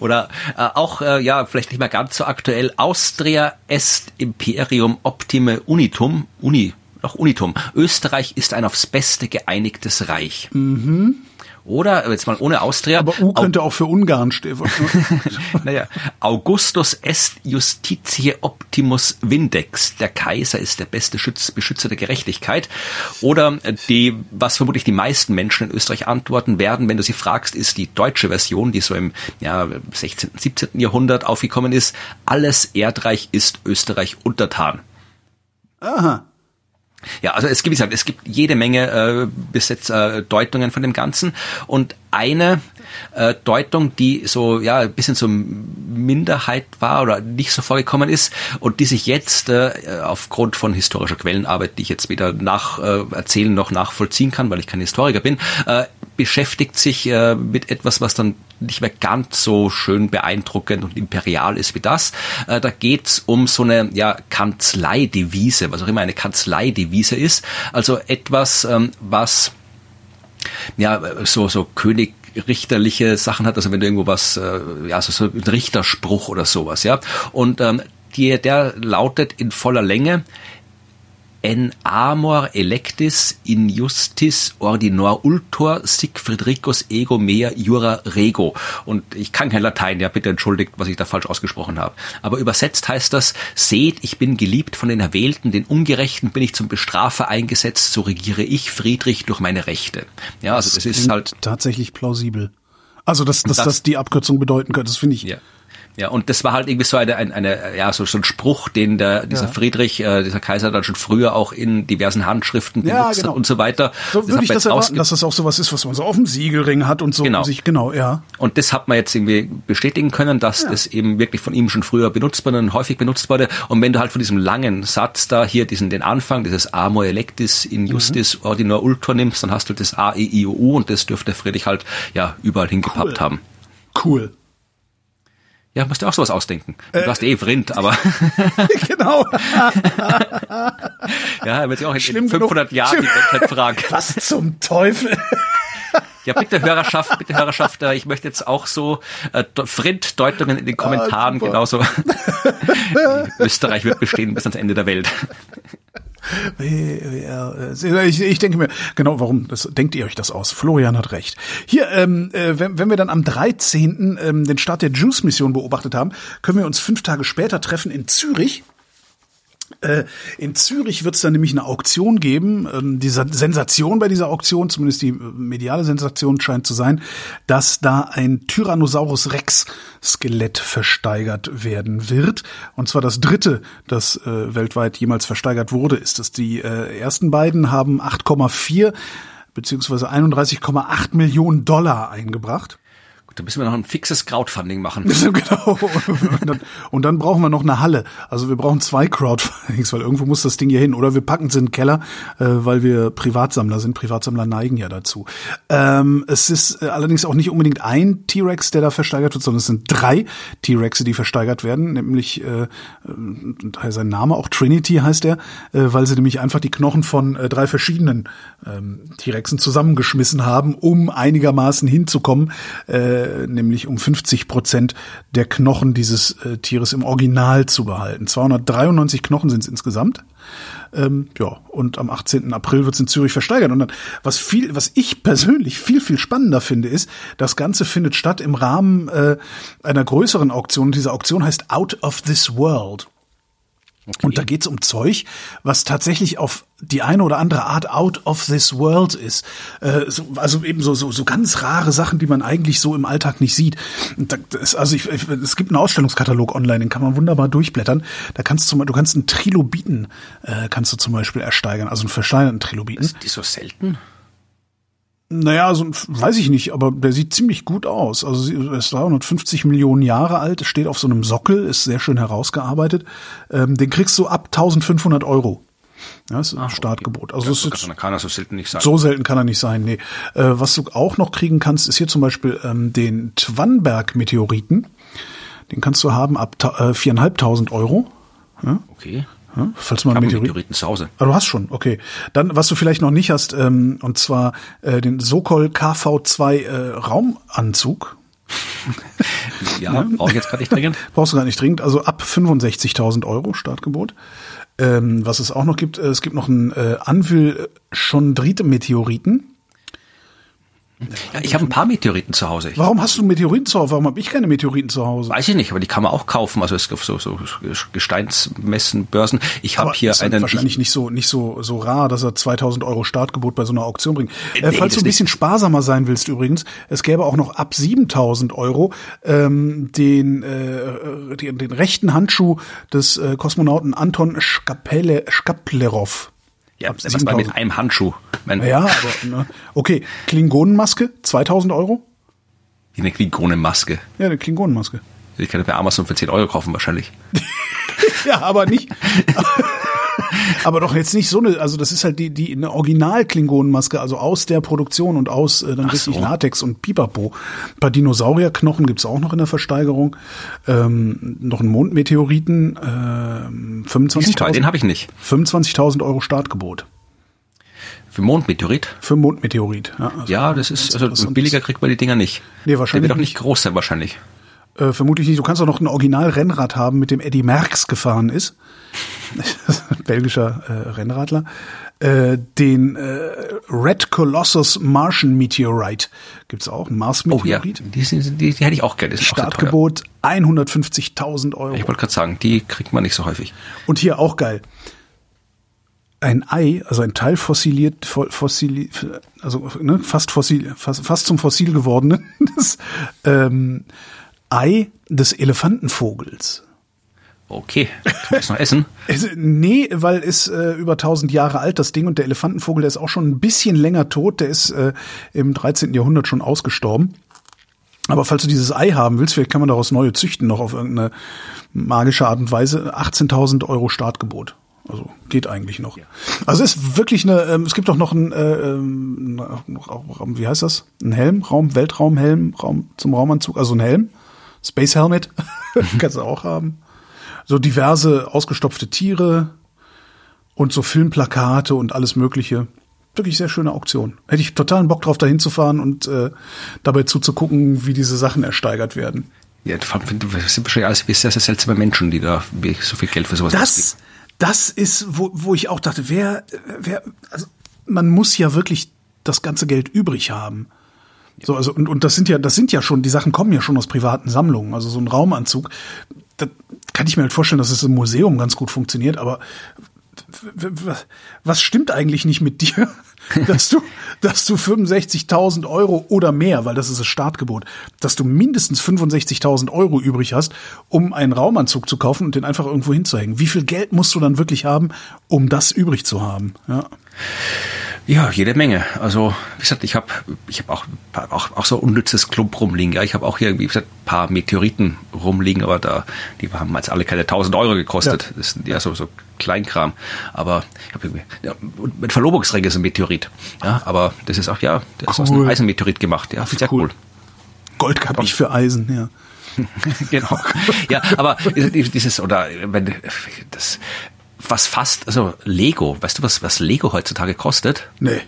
Oder äh, auch, äh, ja, vielleicht nicht mehr ganz so aktuell, Austria est Imperium Optime Unitum, Uni, noch Unitum. Österreich ist ein aufs Beste geeinigtes Reich. Mhm. Oder, jetzt mal ohne Austria. Aber U könnte auch für Ungarn stehen. (laughs) naja, Augustus est justitiae optimus vindex. Der Kaiser ist der beste Schütz, Beschützer der Gerechtigkeit. Oder die, was vermutlich die meisten Menschen in Österreich antworten werden, wenn du sie fragst, ist die deutsche Version, die so im ja, 16., 17. Jahrhundert aufgekommen ist. Alles Erdreich ist Österreich untertan. Aha. Ja, also es gibt, wie gesagt, es gibt jede Menge äh, bis jetzt äh, Deutungen von dem Ganzen. Und eine äh, Deutung, die so ja ein bisschen so Minderheit war oder nicht so vorgekommen ist und die sich jetzt äh, aufgrund von historischer Quellenarbeit, die ich jetzt weder nach äh, erzählen noch nachvollziehen kann, weil ich kein Historiker bin, äh, beschäftigt sich äh, mit etwas, was dann nicht mehr ganz so schön beeindruckend und imperial ist wie das. Äh, da geht's um so eine ja, Kanzleidevise, was auch immer eine Kanzleidevise ist. Also etwas, ähm, was ja so so König richterliche Sachen hat, also wenn du irgendwo was, äh, ja, so, so ein Richterspruch oder sowas, ja. Und ähm, die, der lautet in voller Länge, en amor electis in justis ordinor ultor sic Friedricus ego mea jura rego. Und ich kann kein Latein, ja, bitte entschuldigt, was ich da falsch ausgesprochen habe. Aber übersetzt heißt das, seht, ich bin geliebt von den Erwählten, den Ungerechten bin ich zum Bestrafer eingesetzt, so regiere ich Friedrich durch meine Rechte. Ja, also das, das ist halt tatsächlich plausibel. Also, dass, dass das, das die Abkürzung bedeuten könnte, das finde ich ja. Ja, und das war halt irgendwie so eine, eine, eine ja, so, so ein Spruch, den der, dieser ja. Friedrich, äh, dieser Kaiser dann schon früher auch in diversen Handschriften benutzt ja, genau. hat und so weiter. So das würde ich das erwarten, dass das auch sowas ist, was man so auf dem Siegelring hat und so. Genau. Sich, genau, ja. Und das hat man jetzt irgendwie bestätigen können, dass ja. das eben wirklich von ihm schon früher benutzt wurde und häufig benutzt wurde. Und wenn du halt von diesem langen Satz da hier diesen, den Anfang, dieses Amor electis in justis mhm. ordinor ultor nimmst, dann hast du das A, E, I, O, U und das dürfte Friedrich halt, ja, überall hingepappt cool. haben. Cool. Ja, musst du auch sowas ausdenken. Du äh, hast eh Vrind, aber. (laughs) genau. (laughs) ja, er wird sich auch in, in 500 genug. Jahren die Menschheit fragen. (laughs) Was zum Teufel? Ja, bitte Hörerschaft, bitte Hörerschaft, äh, ich möchte jetzt auch so äh, Vrind-Deutungen in den Kommentaren ah, genauso. Österreich wird bestehen bis ans Ende der Welt. Ich, ich denke mir, genau, warum das, denkt ihr euch das aus? Florian hat recht. Hier, ähm, äh, wenn, wenn wir dann am 13. Ähm, den Start der Juice-Mission beobachtet haben, können wir uns fünf Tage später treffen in Zürich äh, in Zürich wird es dann nämlich eine Auktion geben. Ähm, diese Sensation bei dieser Auktion, zumindest die äh, mediale Sensation scheint zu sein, dass da ein Tyrannosaurus Rex Skelett versteigert werden wird. Und zwar das dritte, das äh, weltweit jemals versteigert wurde, ist es. Die äh, ersten beiden haben 8,4 beziehungsweise 31,8 Millionen Dollar eingebracht. Da müssen wir noch ein fixes Crowdfunding machen. (laughs) genau. Und dann, und dann, brauchen wir noch eine Halle. Also wir brauchen zwei Crowdfundings, weil irgendwo muss das Ding hier hin. Oder wir packen es in den Keller, äh, weil wir Privatsammler sind. Privatsammler neigen ja dazu. Ähm, es ist äh, allerdings auch nicht unbedingt ein T-Rex, der da versteigert wird, sondern es sind drei T-Rexe, die versteigert werden. Nämlich, äh, äh, sein Name auch Trinity heißt er, weil sie nämlich einfach die Knochen von drei verschiedenen ähm, T-Rexen zusammengeschmissen haben, um einigermaßen hinzukommen. Äh, äh, nämlich um 50 Prozent der Knochen dieses äh, Tieres im Original zu behalten. 293 Knochen sind es insgesamt. Ähm, ja, und am 18. April wird es in Zürich versteigert. Und dann, was viel, was ich persönlich viel, viel spannender finde, ist, das Ganze findet statt im Rahmen äh, einer größeren Auktion. Und diese Auktion heißt Out of This World. Okay. Und da geht's um Zeug, was tatsächlich auf die eine oder andere Art out of this world ist. Äh, so, also eben so, so, so ganz rare Sachen, die man eigentlich so im Alltag nicht sieht. Das, also ich, ich, es gibt einen Ausstellungskatalog online, den kann man wunderbar durchblättern. Da kannst du, du kannst einen Trilobiten, äh, kannst du zum Beispiel ersteigern, also einen versteinerten Trilobiten. Ist die so selten? Naja, also weiß ich nicht, aber der sieht ziemlich gut aus. Also er ist 350 Millionen Jahre alt, steht auf so einem Sockel, ist sehr schön herausgearbeitet. Ähm, den kriegst du ab 1500 Euro. Ja, ist ein Startgebot. Also das ist kann er so selten nicht sein. So selten kann er nicht sein, nee. Äh, was du auch noch kriegen kannst, ist hier zum Beispiel ähm, den Twanberg-Meteoriten. Den kannst du haben ab äh, viereinhalbtausend Euro. Ja? Okay. Ja, falls man Meteorit Meteoriten zu Hause. Ah, du hast schon, okay. Dann, was du vielleicht noch nicht hast, ähm, und zwar äh, den Sokol KV2 äh, Raumanzug. (laughs) ja, brauche ich jetzt gerade nicht dringend. (laughs) Brauchst du gar nicht dringend. Also ab 65.000 Euro Startgebot. Ähm, was es auch noch gibt, äh, es gibt noch einen äh, Anvil Chondrite Meteoriten. Ja, ich habe ein paar Meteoriten zu Hause. Warum hast du Meteoriten zu Hause? Warum habe ich keine Meteoriten zu Hause? Weiß ich nicht, aber die kann man auch kaufen. Also es gibt so, so Gesteinsmessen, Börsen. Ich habe hier ist einen. Wahrscheinlich nicht so nicht so so rar, dass er 2000 Euro Startgebot bei so einer Auktion bringt. Äh, nee, falls du ein bisschen nicht. sparsamer sein willst übrigens, es gäbe auch noch ab 7000 Euro ähm, den, äh, den den rechten Handschuh des äh, Kosmonauten Anton Skapele, Skaplerov. Ja, ab was mit einem Handschuh? Mein ja, aber, ne. okay. Klingonenmaske, 2000 Euro? Wie eine Klingonenmaske? Ja, eine Klingonenmaske. Ich kann bei Amazon für 10 Euro kaufen wahrscheinlich. (laughs) ja, aber nicht. (laughs) (laughs) aber doch jetzt nicht so eine, also das ist halt die, die eine Original-Klingonenmaske, also aus der Produktion und aus äh, dann Ach richtig so. Latex und Pipapo. Ein paar Dinosaurierknochen gibt's auch noch in der Versteigerung. Ähm, noch ein Mondmeteoriten, äh, 25.000. Den habe ich nicht. 25.000 Euro Startgebot. Für Mondmeteorit? Für Mondmeteorit, ja. Also ja, das ist, also billiger kriegt man die Dinger nicht. Nee, wahrscheinlich. Der wird auch nicht groß sein, wahrscheinlich. Äh, vermutlich nicht. Du kannst auch noch ein Original-Rennrad haben, mit dem Eddie Merckx gefahren ist. (laughs) Belgischer äh, Rennradler. Äh, den äh, Red Colossus Martian Meteorite gibt's auch, ein Mars-Meteorit. Oh, ja. die, die, die, die hätte ich auch gerne. Startgebot 150.000 Euro. Ich wollte gerade sagen, die kriegt man nicht so häufig. Und hier auch geil ein Ei, also ein Teil fossiliert, fossil, also ne, fast fossil, fast, fast zum Fossil gewordenen (laughs) das, ähm, Ei des Elefantenvogels. Okay, kann es noch essen? (laughs) Es, nee, weil ist äh, über 1000 Jahre alt das Ding und der Elefantenvogel, der ist auch schon ein bisschen länger tot, der ist äh, im 13. Jahrhundert schon ausgestorben. Aber falls du dieses Ei haben willst, vielleicht kann man daraus neue züchten, noch auf irgendeine magische Art und Weise. 18.000 Euro Startgebot. Also geht eigentlich noch. Ja. Also es ist wirklich eine, ähm, es gibt auch noch ein, äh, ähm, wie heißt das? Ein Helm, Raum, Weltraumhelm, Raum zum Raumanzug, also ein Helm, Space Helmet, (laughs) kannst du auch haben. So diverse ausgestopfte Tiere und so Filmplakate und alles Mögliche. Wirklich sehr schöne Auktion. Hätte ich totalen Bock drauf, da hinzufahren und äh, dabei zuzugucken, wie diese Sachen ersteigert werden. Ja, das sind wahrscheinlich alles sehr, sehr seltsame Menschen, die da so viel Geld für sowas das, ausgeben das ist, wo, wo ich auch dachte, wer, wer, also man muss ja wirklich das ganze Geld übrig haben. So, also, und, und das sind ja, das sind ja schon, die Sachen kommen ja schon aus privaten Sammlungen. Also so ein Raumanzug, da kann ich mir halt vorstellen, dass es im Museum ganz gut funktioniert, aber was stimmt eigentlich nicht mit dir, (laughs) dass du, dass du 65.000 Euro oder mehr, weil das ist das Startgebot, dass du mindestens 65.000 Euro übrig hast, um einen Raumanzug zu kaufen und den einfach irgendwo hinzuhängen. Wie viel Geld musst du dann wirklich haben, um das übrig zu haben? Ja. Ja, jede Menge. Also, wie gesagt, ich habe ich hab auch, auch, auch so unnützes Klump rumliegen. Ja, ich habe auch hier, wie gesagt, ein paar Meteoriten rumliegen, aber da, die haben jetzt alle keine 1000 Euro gekostet. Ja. Das sind ja so, so Kleinkram. Aber ich habe irgendwie, ja, mein Verlobungsring ist ein Meteorit. Ja, aber das ist auch, ja, der ist aus einem Eisenmeteorit gemacht. Ja, sehr cool. cool. Gold habe ich für Eisen, ja. (laughs) genau. (laughs) Ja, aber dieses, oder wenn das, was fast, also Lego, weißt du, was, was Lego heutzutage kostet? Nee.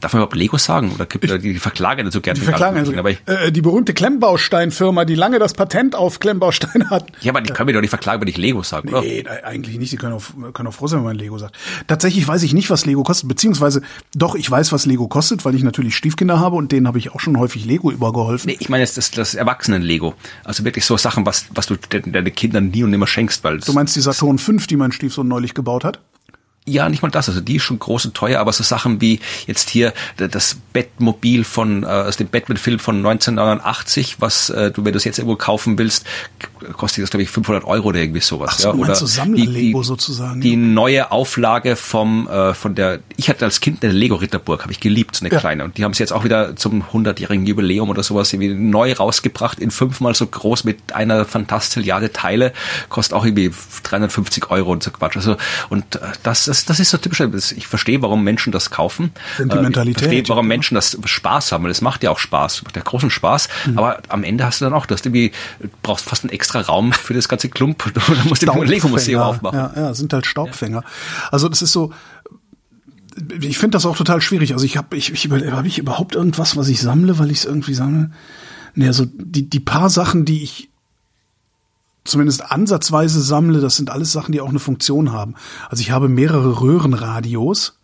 Darf man überhaupt Lego sagen? Oder gibt ich, die verklagen dazu gerne? Die verklagen also, aber ich, äh, die berühmte Klemmbausteinfirma, die lange das Patent auf Klemmbausteine hat. Ja, aber die können mir doch nicht verklagen, wenn ich Lego sage, oder? Nee, eigentlich nicht. Die können auch, können auch froh sein, wenn man Lego sagt. Tatsächlich weiß ich nicht, was Lego kostet, beziehungsweise doch, ich weiß, was Lego kostet, weil ich natürlich Stiefkinder habe und denen habe ich auch schon häufig Lego übergeholfen. Nee, ich meine jetzt das, das Erwachsenen-Lego. Also wirklich so Sachen, was, was du deinen Kindern nie und nimmer schenkst, weil... Du meinst die Saturn 5, die mein Stiefsohn neulich gebaut hat? Ja, nicht mal das. Also die ist schon groß und teuer, aber so Sachen wie jetzt hier das Bettmobil von äh, aus dem Batman-Film von 1989, was äh, du, wenn du es jetzt irgendwo kaufen willst, kostet das glaube ich 500 Euro oder irgendwie sowas. Ach so, ja, oder so Sammler-Lego sozusagen. Die neue Auflage vom äh, von der. Ich hatte als Kind eine Lego Ritterburg, habe ich geliebt, so eine ja. kleine. Und die haben sie jetzt auch wieder zum 100-jährigen Jubiläum oder sowas irgendwie neu rausgebracht in fünfmal so groß mit einer Fantastilliarde Teile, kostet auch irgendwie 350 Euro und so Quatsch. Also und äh, das das, das ist so typisch. Ich verstehe, warum Menschen das kaufen. Sentimentalität. Ich verstehe, warum Menschen das Spaß haben. Das macht ja auch Spaß, macht ja großen Spaß. Mhm. Aber am Ende hast du dann auch, du hast irgendwie, brauchst fast einen extra Raum für das ganze Klump. (laughs) Du musst ein Lego-Museum aufmachen. Ja, ja, sind halt Staubfänger. Ja. Also das ist so, ich finde das auch total schwierig. Also ich habe ich, ich habe ich überhaupt irgendwas, was ich sammle, weil ich es irgendwie sammle? Nee, also die, die paar Sachen, die ich zumindest ansatzweise sammle, das sind alles Sachen, die auch eine Funktion haben. Also ich habe mehrere Röhrenradios,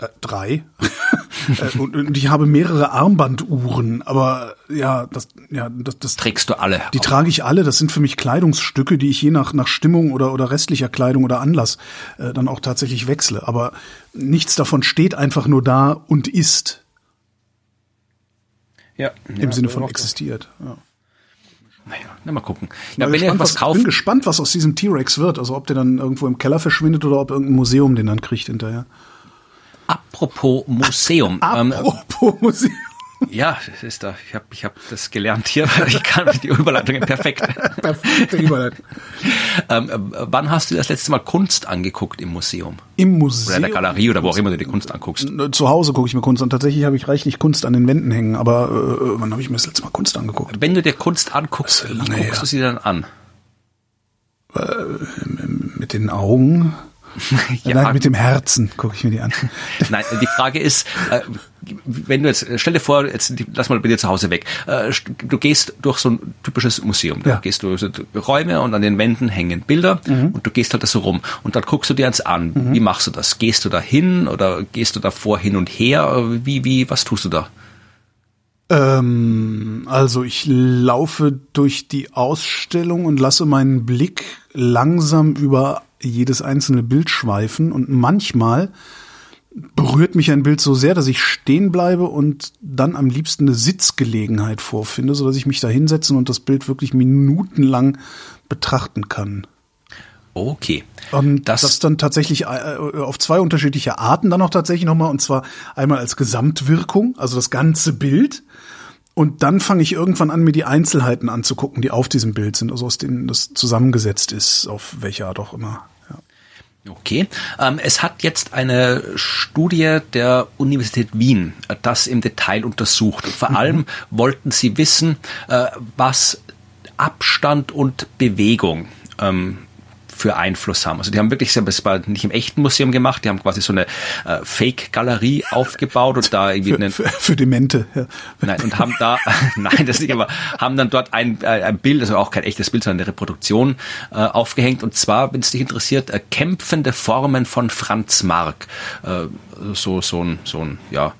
äh, drei, (laughs) äh, und, und, ich habe mehrere Armbanduhren, aber ja, das, ja, das, das trägst du alle. Die trage ich alle. Das sind für mich Kleidungsstücke, die ich je nach nach Stimmung oder oder restlicher Kleidung oder Anlass äh, dann auch tatsächlich wechsle. Aber nichts davon steht einfach nur da und ist. Ja. Im ja, Sinne von existiert. Ja. Naja, na, mal gucken. Ja, wenn gespannt, was, kauft, bin gespannt, was aus diesem T-Rex wird. Also ob der dann irgendwo im Keller verschwindet oder ob irgendein Museum den dann kriegt hinterher. Apropos Museum. Ähm, Apropos ähm, Museum. Ja, das ist da. Ich habe ich hab das gelernt hier. (laughs) Ich kann die Überleitungen perfekt. (laughs) Perfekte Überleitung. ähm, wann hast du das letzte Mal Kunst angeguckt im Museum? Im Museum? Oder in der Galerie oder wo auch immer du die Kunst anguckst. Zu Hause gucke ich mir Kunst an. Tatsächlich habe ich reichlich Kunst an den Wänden hängen. Aber äh, wann habe ich mir das letzte Mal Kunst angeguckt? Wenn du dir Kunst anguckst, wie guckst her. du sie dann an? Äh, mit den Augen. (laughs) ja. Nein, mit dem Herzen gucke ich mir die an. (laughs) Nein, die Frage ist, äh, wenn du jetzt, stell dir vor, jetzt lass mal bei dir zu Hause weg. Äh, du gehst durch so ein typisches Museum. Da ja. gehst du so Räume und an den Wänden hängen Bilder mhm. und du gehst halt da so rum. Und dann guckst du dir eins an. Mhm. Wie machst du das? Gehst du da hin oder gehst du davor hin und her? Wie, wie, was tust du da? Ähm, also ich laufe durch die Ausstellung und lasse meinen Blick langsam über jedes einzelne Bild schweifen und manchmal berührt mich ein Bild so sehr, dass ich stehen bleibe und dann am liebsten eine Sitzgelegenheit vorfinde, so dass ich mich da hinsetzen und das Bild wirklich minutenlang betrachten kann. Okay. Und das, das dann tatsächlich äh, auf zwei unterschiedliche Arten dann auch tatsächlich nochmal, und zwar einmal als Gesamtwirkung, also das ganze Bild, und dann fange ich irgendwann an, mir die Einzelheiten anzugucken, die auf diesem Bild sind, also aus denen das zusammengesetzt ist, auf welche Art auch immer. Okay. Ähm, es hat jetzt eine Studie der Universität Wien das im Detail untersucht. Vor mhm. allem wollten sie wissen, äh, was Abstand und Bewegung ähm, für Einfluss haben. Also die haben wirklich, das war nicht im echten Museum gemacht, die haben quasi so eine äh, Fake-Galerie (laughs) aufgebaut und da irgendwie für, für, für Demente. Ja. Nein, und haben da, (laughs) nein, das nicht, aber haben dann dort ein, äh, ein Bild, also auch kein echtes Bild, sondern eine Reproduktion äh, aufgehängt. Und zwar, wenn es dich interessiert, äh, kämpfende Formen von Franz Marc. Äh, so, so ein, so ein, ja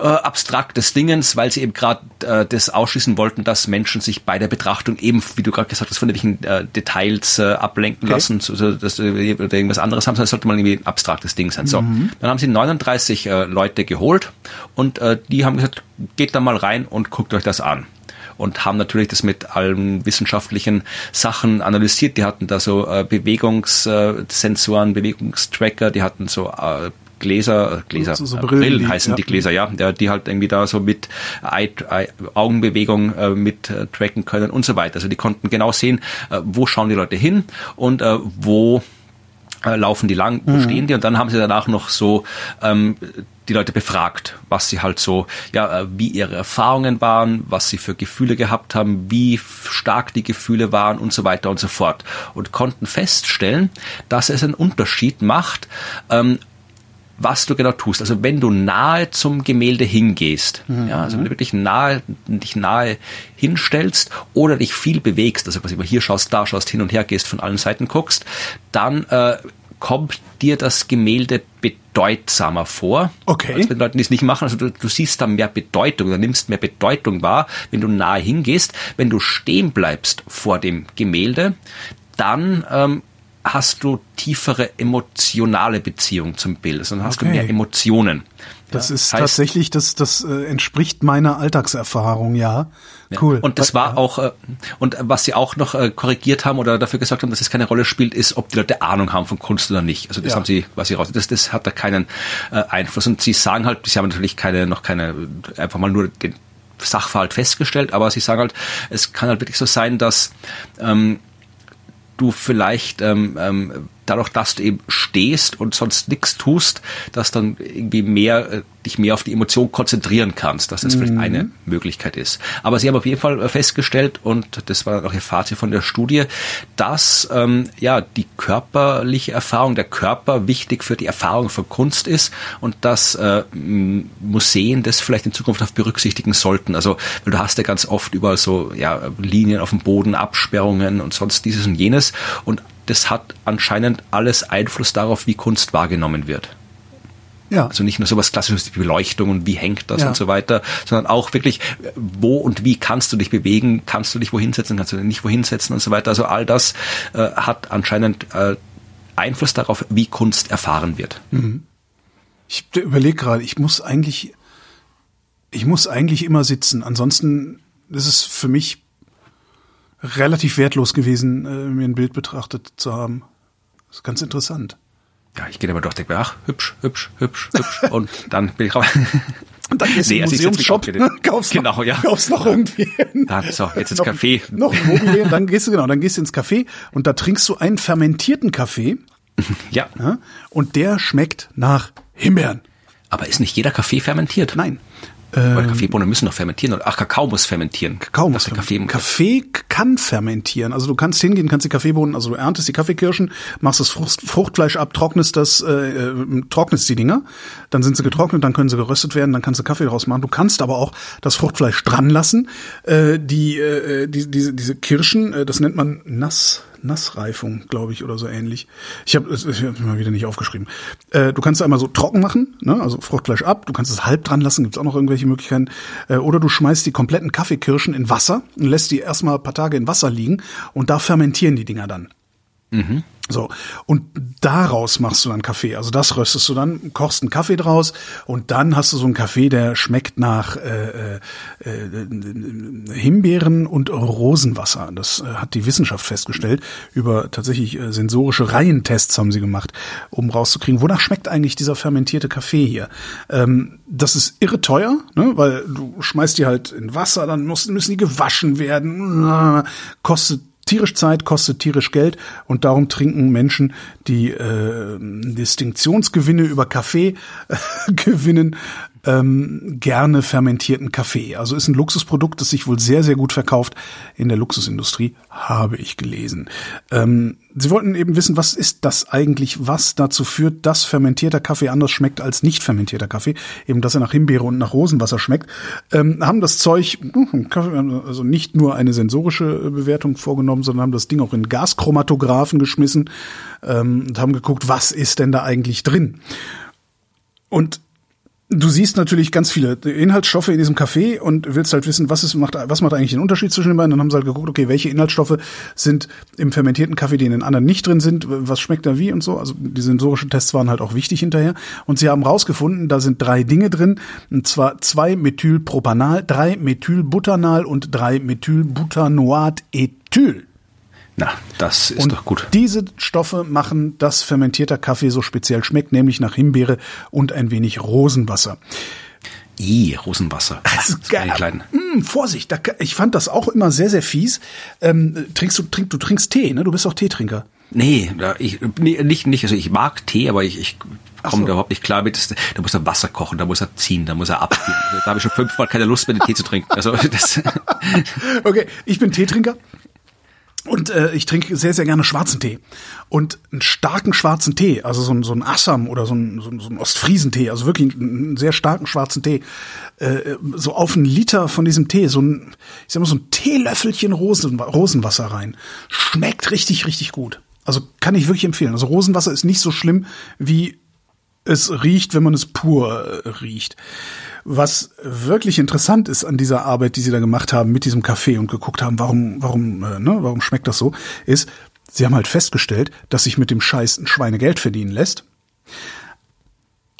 äh, abstraktes Dingens, weil sie eben gerade äh, das ausschließen wollten, dass Menschen sich bei der Betrachtung eben, wie du gerade gesagt hast, von irgendwelchen äh, Details äh, ablenken okay. lassen, so, dass, äh, oder irgendwas anderes haben, sondern es sollte mal irgendwie ein abstraktes Ding sein. So, mhm. dann haben sie 39 äh, Leute geholt und äh, die haben gesagt, geht da mal rein und guckt euch das an und haben natürlich das mit allen wissenschaftlichen Sachen analysiert. Die hatten da so äh, Bewegungssensoren, Bewegungstracker, die hatten so äh, Gläser, Gläser, so, so Brillen, Brillen heißen die, ja. Gläser, ja, die halt irgendwie da so mit Eye, Eye, Augenbewegung äh, mit äh, tracken können und so weiter. Also die konnten genau sehen, äh, wo schauen die Leute hin und äh, wo äh, laufen die lang, wo mhm. stehen die und dann haben sie danach noch so ähm, die Leute befragt, was sie halt so, ja, äh, wie ihre Erfahrungen waren, was sie für Gefühle gehabt haben, wie stark die Gefühle waren und so weiter und so fort. Und konnten feststellen, dass es einen Unterschied macht, ähm, was du genau tust. Also wenn du nahe zum Gemälde hingehst, mhm. ja, also wenn du wirklich nahe, dich nahe hinstellst oder dich viel bewegst, also quasi hier schaust, da schaust, hin und her gehst, von allen Seiten guckst, dann äh, kommt dir das Gemälde bedeutsamer vor. Okay. Als wenn Leute, die es nicht machen. Also du, du siehst da mehr Bedeutung, du nimmst mehr Bedeutung wahr, wenn du nahe hingehst. Wenn du stehen bleibst vor dem Gemälde, dann ähm, hast du tiefere emotionale Beziehung zum Bild, sondern hast okay. du mehr Emotionen. Das ja, ist heißt, tatsächlich, das, das äh, entspricht meiner Alltagserfahrung, ja. Cool. Ja. Und das war auch, äh, und was sie auch noch äh, korrigiert haben oder dafür gesagt haben, dass es keine Rolle spielt, ist, ob die Leute Ahnung haben von Kunst oder nicht. Also das ja. haben sie quasi raus. Das, das hat da keinen äh, Einfluss. Und sie sagen halt, sie haben natürlich keine, noch keine, einfach mal nur den Sachverhalt festgestellt, aber sie sagen halt, es kann halt wirklich so sein, dass ähm, du vielleicht ähm, ähm, dadurch, dass du eben stehst und sonst nichts tust, dass dann irgendwie mehr äh, dich mehr auf die Emotion konzentrieren kannst, dass das mhm. vielleicht eine Möglichkeit ist. Aber sie haben auf jeden Fall festgestellt, und das war auch ihr Fazit von der Studie, dass ähm, ja die körperliche Erfahrung, der Körper wichtig für die Erfahrung von Kunst ist und dass äh, Museen das vielleicht in Zukunft auch berücksichtigen sollten. Also, weil du hast ja ganz oft überall so ja, Linien auf dem Boden, Absperrungen und sonst dieses und jenes. Und das hat anscheinend alles Einfluss darauf, wie Kunst wahrgenommen wird. Ja. Also nicht nur sowas klassisches wie Beleuchtung und wie hängt das ja. und so weiter, sondern auch wirklich, wo und wie kannst du dich bewegen, kannst du dich wohin setzen, kannst du dich nicht wohin setzen und so weiter. Also all das äh, hat anscheinend äh, Einfluss darauf, wie Kunst erfahren wird. Mhm. Ich überlege gerade, ich muss eigentlich, ich muss eigentlich immer sitzen. Ansonsten ist es für mich relativ wertlos gewesen, äh, mir ein Bild betrachtet zu haben. Das ist ganz interessant. Ja, ich gehe immer durch, denke mir, ach, hübsch, hübsch, hübsch, hübsch. (laughs) Und dann bin ich raus. Und (laughs) dann gehst du Nee, also Museumsshop, wieder- (laughs) kaufst, Genau, noch, ja. kaufst noch irgendwie Dann, so, jetzt ins Café. Noch ein Mobile, dann gehst du genau, dann gehst du ins Café und da trinkst du einen fermentierten Kaffee Ja. ja, und der schmeckt nach Himbeeren. Aber ist nicht jeder Kaffee fermentiert? Nein. Weil Kaffeebohnen müssen doch fermentieren. Oder, ach, Kakao muss fermentieren. Kakao muss ist Kaffee, Kaffee kann fermentieren. Also du kannst hingehen, kannst die Kaffeebohnen, also du erntest die Kaffeekirschen, machst das Frucht, Fruchtfleisch ab, trocknest das, äh, äh, trocknest die Dinger, dann sind sie getrocknet, dann können sie geröstet werden, dann kannst du Kaffee daraus machen. Du kannst aber auch das Fruchtfleisch dran lassen. Äh, die, äh, die, diese, diese Kirschen, äh, das nennt man Nass. Nassreifung, glaube ich, oder so ähnlich. Ich habe es mal wieder nicht aufgeschrieben. Äh, du kannst es einmal so trocken machen, ne? also Fruchtfleisch ab. Du kannst es halb dran lassen, gibt's auch noch irgendwelche Möglichkeiten. Äh, oder du schmeißt die kompletten Kaffeekirschen in Wasser und lässt die erstmal ein paar Tage in Wasser liegen und da fermentieren die Dinger dann. So, und daraus machst du dann Kaffee. Also das röstest du dann, kochst einen Kaffee draus und dann hast du so einen Kaffee, der schmeckt nach äh, äh, äh, Himbeeren und Rosenwasser. Das äh, hat die Wissenschaft festgestellt. Über tatsächlich äh, sensorische Reihentests haben sie gemacht, um rauszukriegen, wonach schmeckt eigentlich dieser fermentierte Kaffee hier. Ähm, das ist irre teuer, ne? weil du schmeißt die halt in Wasser, dann muss, müssen die gewaschen werden, kostet tierisch Zeit, kostet tierisch Geld und darum trinken Menschen, die äh, Distinktionsgewinne über Kaffee (laughs) äh, gewinnen, ähm, gerne fermentierten Kaffee. Also ist ein Luxusprodukt, das sich wohl sehr, sehr gut verkauft in der Luxusindustrie, habe ich gelesen. Ähm, Sie wollten eben wissen, was ist das eigentlich, was dazu führt, dass fermentierter Kaffee anders schmeckt als nicht fermentierter Kaffee, eben dass er nach Himbeere und nach Rosenwasser schmeckt, ähm, haben das Zeug, hm, Kaffee, also nicht nur eine sensorische Bewertung vorgenommen, sondern haben das Ding auch in Gaschromatographen geschmissen ähm, und haben geguckt, was ist denn da eigentlich drin. Und Du siehst natürlich ganz viele Inhaltsstoffe in diesem Kaffee und willst halt wissen, was ist, macht, was macht eigentlich den Unterschied zwischen den beiden. Dann haben sie halt geguckt, okay, welche Inhaltsstoffe sind im fermentierten Kaffee, die in den anderen nicht drin sind, was schmeckt da wie und so. Also die sensorischen Tests waren halt auch wichtig hinterher. Und sie haben rausgefunden, da sind drei Dinge drin, und zwar zwei Methylpropanal, drei Methylbutanal und drei Methylbutanoat-Ethyl. Na, das ist Und doch gut. diese Stoffe machen, dass fermentierter Kaffee so speziell schmeckt, nämlich nach Himbeere und ein wenig Rosenwasser. I, Rosenwasser. Das ich leiden. Hm, Vorsicht, da, ich fand das auch immer sehr, sehr fies. Ähm, trinkst du, trink, du trinkst Tee, ne? Du bist auch Teetrinker. Nee, ich, nee, nicht, nicht, also ich mag Tee, aber ich, ich komme so. da überhaupt nicht klar mit. Das, da muss er Wasser kochen, da muss er ziehen, da muss er abziehen. da habe ich schon fünfmal keine Lust mehr, den Tee zu trinken. Also das, (laughs) Okay, ich bin Teetrinker. Und äh, ich trinke sehr, sehr gerne schwarzen Tee. Und einen starken schwarzen Tee, also so ein, so ein Assam oder so ein, so so ein Ostfriesentee, also wirklich einen, einen sehr starken schwarzen Tee, äh, so auf einen Liter von diesem Tee, so ein, ich sag mal, so ein Teelöffelchen Rosen, Rosenwasser rein. Schmeckt richtig, richtig gut. Also kann ich wirklich empfehlen. Also Rosenwasser ist nicht so schlimm, wie es riecht, wenn man es pur äh, riecht. Was wirklich interessant ist an dieser Arbeit, die sie da gemacht haben mit diesem Kaffee und geguckt haben, warum, warum, äh, ne, warum schmeckt das so, ist, sie haben halt festgestellt, dass sich mit dem Scheiß ein Schweinegeld verdienen lässt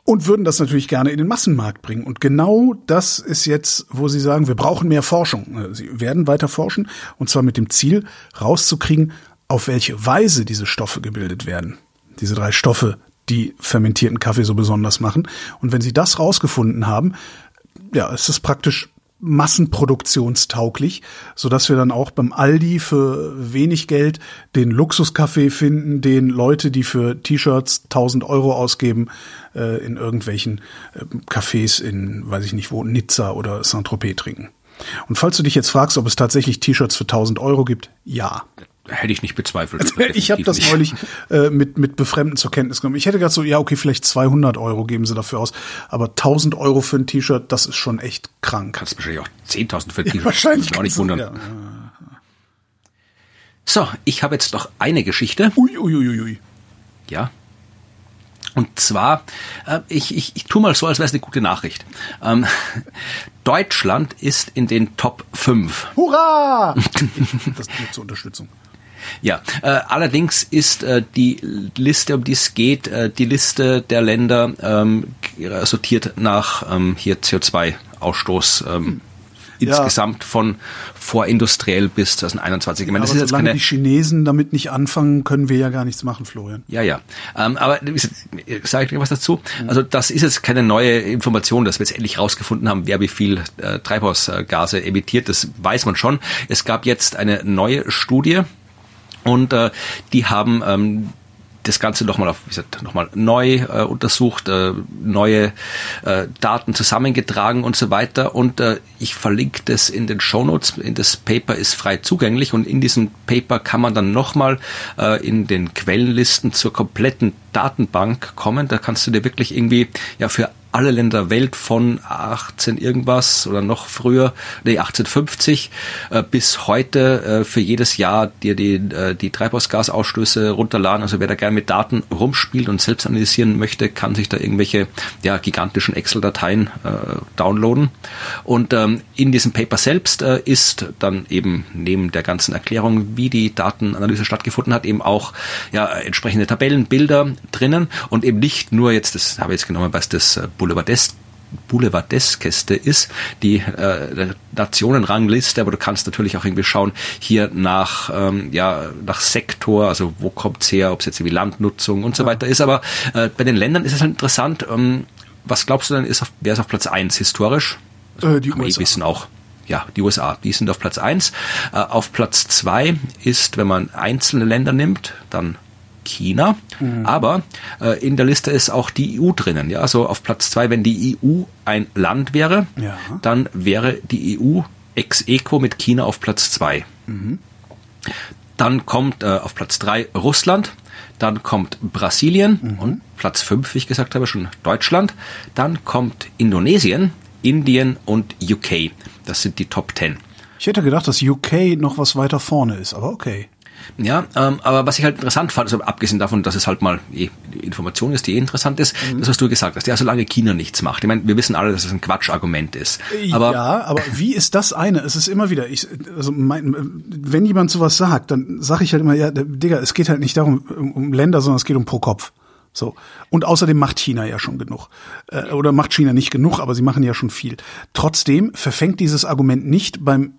und würden das natürlich gerne in den Massenmarkt bringen. Und genau das ist jetzt, wo sie sagen, wir brauchen mehr Forschung. Äh, Sie werden weiter forschen und zwar mit dem Ziel, rauszukriegen, auf welche Weise diese Stoffe gebildet werden. Diese drei Stoffe, die fermentierten Kaffee so besonders machen. Und wenn sie das rausgefunden haben, ja, ist es praktisch massenproduktionstauglich, so dass wir dann auch beim Aldi für wenig Geld den Luxuskaffee finden, den Leute, die für T-Shirts 1000 Euro ausgeben, äh, in irgendwelchen äh, Cafés in, weiß ich nicht wo, Nizza oder Saint-Tropez trinken. Und falls du dich jetzt fragst, ob es tatsächlich T-Shirts für 1000 Euro gibt, ja. Hätte ich nicht bezweifelt. Ich habe das neulich äh, mit, mit Befremden zur Kenntnis genommen. Ich hätte gedacht so, ja, okay, vielleicht 200 Euro geben sie dafür aus, aber 1000 Euro für ein T-Shirt, das ist schon echt krank. Kannst wahrscheinlich auch 10.000 für ein T-Shirt. Wahrscheinlich Muss mich auch nicht wundern. Ja. So, ich habe jetzt noch eine Geschichte. Ui, ui, ui, ui. Ja. Und zwar, äh, ich, ich, ich tu mal so, als wäre es eine gute Nachricht. Ähm, (laughs) Deutschland ist in den Top 5. Hurra! (laughs) das nur zur Unterstützung. Ja, äh, allerdings ist äh, die Liste, um die es geht, äh, die Liste der Länder ähm, g- sortiert nach ähm, hier CO2-Ausstoß. Ähm, ja. insgesamt von vorindustriell bis 2021. Ich meine, das aber ist jetzt keine die Chinesen damit nicht anfangen, können wir ja gar nichts machen, Florian. Ja, ja. Ähm, aber sage ich dir was dazu. Mhm. Also das ist jetzt keine neue Information, dass wir jetzt endlich rausgefunden haben, wer wie viel äh, Treibhausgase emittiert. Das weiß man schon. Es gab jetzt eine neue Studie und äh, die haben ähm, das Ganze nochmal auf, wie gesagt, nochmal neu äh, untersucht, äh, neue äh, Daten zusammengetragen und so weiter. Und äh, ich verlinke das in den Show Notes. Das Paper ist frei zugänglich und in diesem Paper kann man dann nochmal äh, in den Quellenlisten zur kompletten Datenbank kommen. Da kannst du dir wirklich irgendwie ja für alle Länder der Welt von 18 irgendwas oder noch früher, nee, 1850 äh, bis heute äh, für jedes Jahr dir die, äh, die Treibhausgasausstöße runterladen. Also wer da gerne mit Daten rumspielt und selbst analysieren möchte, kann sich da irgendwelche ja, gigantischen Excel-Dateien äh, downloaden. Und ähm, in diesem Paper selbst äh, ist dann eben neben der ganzen Erklärung, wie die Datenanalyse stattgefunden hat, eben auch ja, entsprechende Tabellen, Bilder drinnen und eben nicht nur jetzt, das habe ich jetzt genommen, was das Boulevardesk Boulevardeskeste ist, die äh, Nationenrangliste, aber du kannst natürlich auch irgendwie schauen, hier nach, ähm, ja, nach Sektor, also wo kommt's her, ob es jetzt wie Landnutzung und so weiter ist. Aber äh, bei den Ländern ist es halt interessant, ähm, was glaubst du denn, ist auf, wer ist auf Platz eins historisch? Äh, die USA. Eh wissen auch. Ja, die USA, die sind auf Platz eins. Äh, auf Platz zwei ist, wenn man einzelne Länder nimmt, dann China. Mhm. Aber äh, in der Liste ist auch die EU drinnen. Ja, also auf Platz zwei, wenn die EU ein Land wäre, ja. dann wäre die EU ex equo mit China auf Platz zwei. Mhm. Dann kommt äh, auf Platz drei Russland. Dann kommt Brasilien mhm. und Platz fünf, wie ich gesagt habe, schon Deutschland. Dann kommt Indonesien, Indien und UK. Das sind die Top Ten. Ich hätte gedacht, dass UK noch was weiter vorne ist, aber okay. Ja, ähm, aber was ich halt interessant fand, also abgesehen davon, dass es halt mal eh, Information ist, die eh interessant ist, mhm. das, was du gesagt hast, ja, solange China nichts macht. Ich meine, wir wissen alle, dass es ein Quatschargument ist. Aber ja, aber wie ist das eine? Es ist immer wieder, ich, also mein, wenn jemand sowas sagt, dann sage ich halt immer, ja, Digga, es geht halt nicht darum, um, um Länder, sondern es geht um pro Kopf. So. Und außerdem macht China ja schon genug. Äh, oder macht China nicht genug, aber sie machen ja schon viel. Trotzdem verfängt dieses Argument nicht beim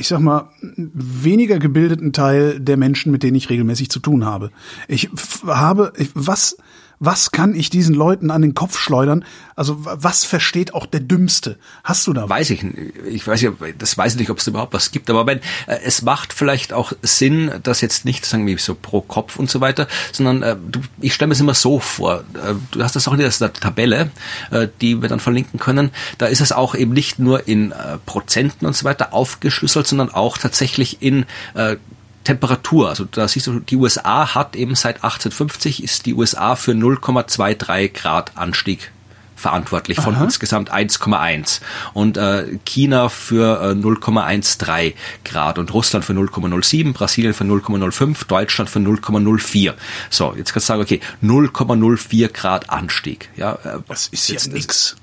ich sag mal, weniger gebildeten Teil der Menschen, mit denen ich regelmäßig zu tun habe. Ich habe, was, was kann ich diesen Leuten an den Kopf schleudern? Also was versteht auch der Dümmste? Hast du da? Weiß ich, ich weiß ja, das weiß ich nicht, ob es überhaupt was gibt. Aber wenn, äh, es macht vielleicht auch Sinn, dass jetzt nicht sagen wir so pro Kopf und so weiter, sondern äh, du, ich stelle mir es immer so vor. Äh, du hast das auch in der Tabelle, äh, die wir dann verlinken können. Da ist es auch eben nicht nur in äh, Prozenten und so weiter aufgeschlüsselt, sondern auch tatsächlich in äh, Temperatur. Also da siehst du, die USA hat eben seit 1850 ist die USA für 0,23 Grad Anstieg verantwortlich von Aha. insgesamt 1,1 und äh, China für äh, 0,13 Grad und Russland für 0,07, Brasilien für 0,05, Deutschland für 0,04. So, jetzt kannst du sagen, okay, 0,04 Grad Anstieg. Ja, äh, das ist jetzt, ja nix.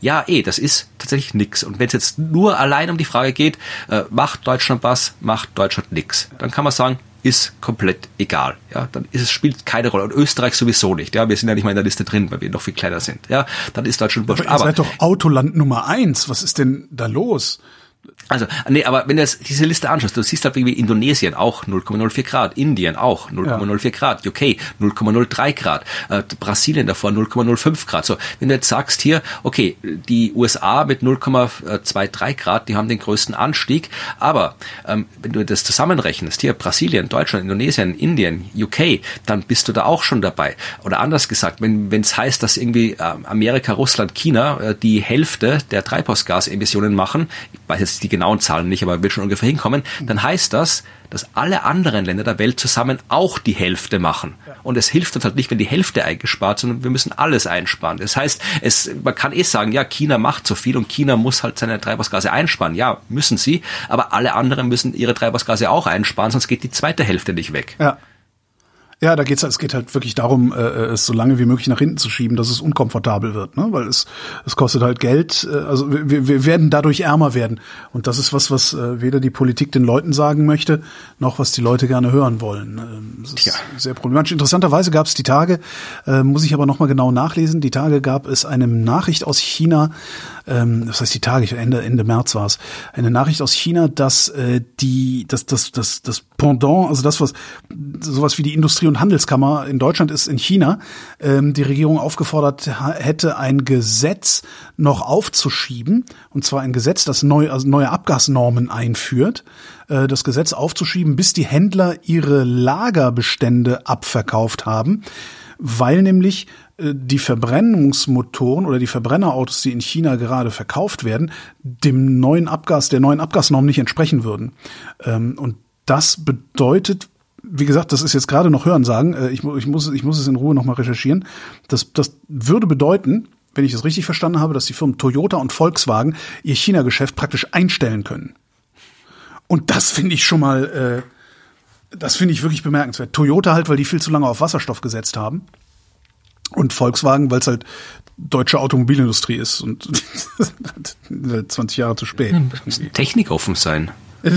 Ja, eh, das ist tatsächlich nix. Und wenn es jetzt nur allein um die Frage geht, äh, macht Deutschland was, macht Deutschland nix, dann kann man sagen, ist komplett egal. Ja, dann ist es spielt keine Rolle und Österreich sowieso nicht. Ja, wir sind ja nicht mal in der Liste drin, weil wir noch viel kleiner sind. Ja, dann ist Deutschland wurscht. Aber ihr seid doch Autoland Nummer eins. Was ist denn da los? Also, nee, aber wenn du jetzt diese Liste anschaust, du siehst halt wie Indonesien auch 0,04 Grad, Indien auch 0,04 ja. Grad, UK 0,03 Grad, äh, Brasilien davor 0,05 Grad. So, wenn du jetzt sagst hier, okay, die USA mit 0,23 Grad, die haben den größten Anstieg, aber ähm, wenn du das zusammenrechnest, hier Brasilien, Deutschland, Indonesien, Indien, UK, dann bist du da auch schon dabei. Oder anders gesagt, wenn es heißt, dass irgendwie äh, Amerika, Russland, China äh, die Hälfte der Treibhausgasemissionen machen, ich weiß jetzt die genauen Zahlen nicht, aber wird schon ungefähr hinkommen, dann heißt das, dass alle anderen Länder der Welt zusammen auch die Hälfte machen. Und es hilft uns halt nicht, wenn die Hälfte eingespart, sondern wir müssen alles einsparen. Das heißt, es, man kann eh sagen, ja, China macht so viel und China muss halt seine Treibhausgase einsparen. Ja, müssen sie, aber alle anderen müssen ihre Treibhausgase auch einsparen, sonst geht die zweite Hälfte nicht weg. Ja. Ja, da geht's, es geht halt wirklich darum, äh, es so lange wie möglich nach hinten zu schieben, dass es unkomfortabel wird, ne? Weil es, es kostet halt Geld. Äh, also wir, wir werden dadurch ärmer werden. Und das ist was, was äh, weder die Politik den Leuten sagen möchte, noch was die Leute gerne hören wollen. Ähm, das ist ja. sehr problematisch. Interessanterweise gab es die Tage, äh, muss ich aber nochmal genau nachlesen, die Tage gab es eine Nachricht aus China, ähm, das heißt die Tage, Ende, Ende März war es, eine Nachricht aus China, dass äh, die, das, das, das, das Pendant, also das, was sowas wie die Industrie- und Handelskammer in Deutschland ist, in China, ähm, die Regierung aufgefordert hätte, ein Gesetz noch aufzuschieben, und zwar ein Gesetz, das neu, also neue Abgasnormen einführt, äh, das Gesetz aufzuschieben, bis die Händler ihre Lagerbestände abverkauft haben, weil nämlich äh, die Verbrennungsmotoren oder die Verbrennerautos, die in China gerade verkauft werden, dem neuen Abgas, der neuen Abgasnorm nicht entsprechen würden. Ähm, und das bedeutet, wie gesagt, das ist jetzt gerade noch Hören sagen, äh, ich, ich, muss, ich muss es in Ruhe nochmal recherchieren. Das, das würde bedeuten, wenn ich es richtig verstanden habe, dass die Firmen Toyota und Volkswagen ihr China-Geschäft praktisch einstellen können. Und das finde ich schon mal, äh, das finde ich wirklich bemerkenswert. Toyota halt, weil die viel zu lange auf Wasserstoff gesetzt haben. Und Volkswagen, weil es halt deutsche Automobilindustrie ist und (laughs) 20 Jahre zu spät. Technik offen sein.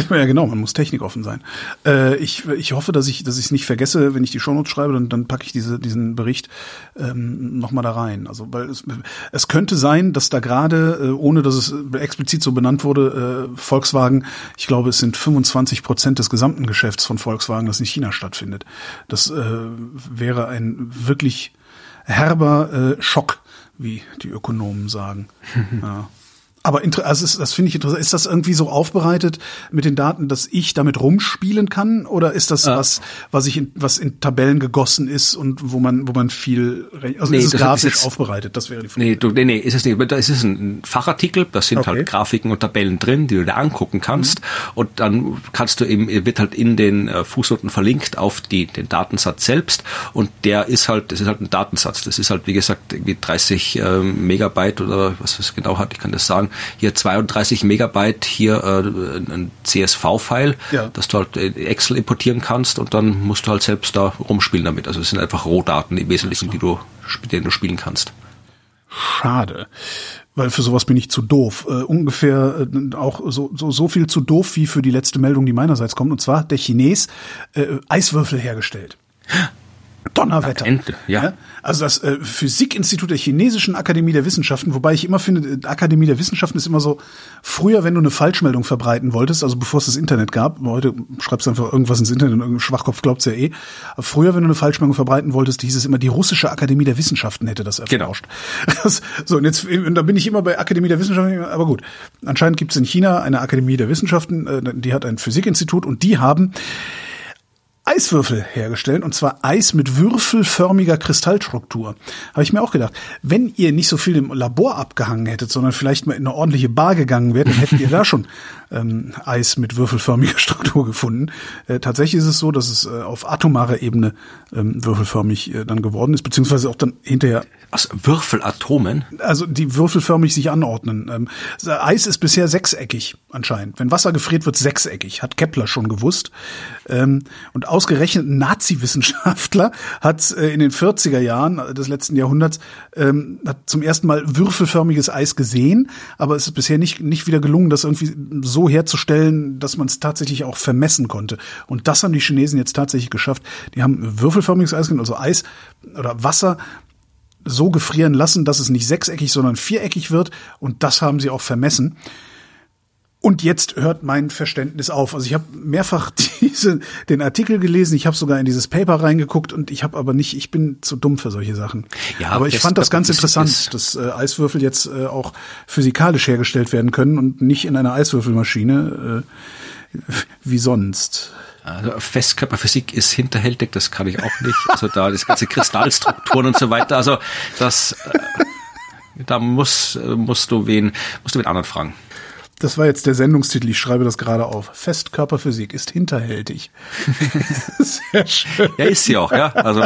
Ja, genau, man muss technikoffen sein. Äh, ich, ich hoffe, dass ich dass ich es nicht vergesse, wenn ich die Shownotes schreibe, dann, dann packe ich diese, diesen Bericht ähm, nochmal da rein. Also, weil es, es könnte sein, dass da gerade, äh, ohne dass es explizit so benannt wurde, äh, Volkswagen, ich glaube, es sind 25 Prozent des gesamten Geschäfts von Volkswagen, das in China stattfindet. Das äh, wäre ein wirklich herber äh, Schock, wie die Ökonomen sagen. (laughs) ja. Aber also das finde ich interessant. Ist das irgendwie so aufbereitet mit den Daten, dass ich damit rumspielen kann? Oder ist das äh. was, was ich in, was in Tabellen gegossen ist und wo man, wo man viel, also nee, ist es grafisch ist jetzt, aufbereitet? Das wäre die Frage. Nee, du, nee, nee, ist es nicht. Da ist es ein Fachartikel, da sind okay. halt Grafiken und Tabellen drin, die du dir angucken kannst. Mhm. Und dann kannst du eben, wird halt in den äh, Fußnoten verlinkt auf die, den Datensatz selbst. Und der ist halt, das ist halt ein Datensatz. Das ist halt, wie gesagt, irgendwie 30 äh, Megabyte oder was es genau hat, ich kann das sagen hier 32 Megabyte, hier äh, ein CSV-File, ja. dass du halt Excel importieren kannst und dann musst du halt selbst da rumspielen damit. Also es sind einfach Rohdaten im Wesentlichen, die du, denen du spielen kannst. Schade weil für sowas bin ich zu doof. Äh, ungefähr äh, auch so, so, so viel zu doof wie für die letzte Meldung, die meinerseits kommt. Und zwar der Chines äh, Eiswürfel hergestellt. (laughs) Donnerwetter. Ente, ja. ja. Also das äh, Physikinstitut der Chinesischen Akademie der Wissenschaften, wobei ich immer finde, äh, Akademie der Wissenschaften ist immer so, früher, wenn du eine Falschmeldung verbreiten wolltest, also bevor es das Internet gab, heute schreibst du einfach irgendwas ins Internet und irgendein Schwachkopf glaubt's ja eh, aber früher, wenn du eine Falschmeldung verbreiten wolltest, hieß es immer, die russische Akademie der Wissenschaften hätte das erforscht. Genau. (laughs) Das, so, und jetzt, und da bin ich immer bei Akademie der Wissenschaften, aber gut. Anscheinend gibt's in China eine Akademie der Wissenschaften, äh, die hat ein Physikinstitut und die haben Eiswürfel hergestellt und zwar Eis mit würfelförmiger Kristallstruktur. Habe ich mir auch gedacht, wenn ihr nicht so viel im Labor abgehangen hättet, sondern vielleicht mal in eine ordentliche Bar gegangen wärt, dann hättet ihr da schon ähm, Eis mit würfelförmiger (laughs) Struktur gefunden. Äh, tatsächlich ist es so, dass es äh, auf atomarer Ebene ähm, würfelförmig äh, dann geworden ist, beziehungsweise auch dann hinterher aus Würfelatomen? Also die würfelförmig sich anordnen. Ähm, Eis ist bisher sechseckig anscheinend. Wenn Wasser gefriert, wird sechseckig, hat Kepler schon gewusst. Ähm, und ausgerechnet ein Nazi-Wissenschaftler (laughs) hat äh, in den 40er Jahren des letzten Jahrhunderts ähm, hat zum ersten Mal würfelförmiges Eis gesehen, aber es ist bisher nicht, nicht wieder gelungen, das irgendwie so herzustellen, dass man es tatsächlich auch vermessen konnte. Und das haben die Chinesen jetzt tatsächlich geschafft. Die haben würfelförmiges Eis, also Eis oder Wasser so gefrieren lassen, dass es nicht sechseckig, sondern viereckig wird. Und das haben sie auch vermessen. Und jetzt hört mein Verständnis auf. Also ich habe mehrfach (laughs) diese, den Artikel gelesen, ich habe sogar in dieses Paper reingeguckt und ich habe aber nicht, ich bin zu dumm für solche Sachen. Ja, aber ich fand das ganz interessant, dass äh, Eiswürfel jetzt äh, auch physikalisch hergestellt werden können und nicht in einer Eiswürfelmaschine äh, wie sonst. Also Festkörperphysik ist hinterhältig, das kann ich auch nicht. Also da das ganze Kristallstrukturen und so weiter. Also das, äh, da muss, musst du wen, musst du wen anderen fragen. Das war jetzt der Sendungstitel, ich schreibe das gerade auf. Festkörperphysik ist hinterhältig. (laughs) Sehr schön. Ja, ist sie auch, ja. Also.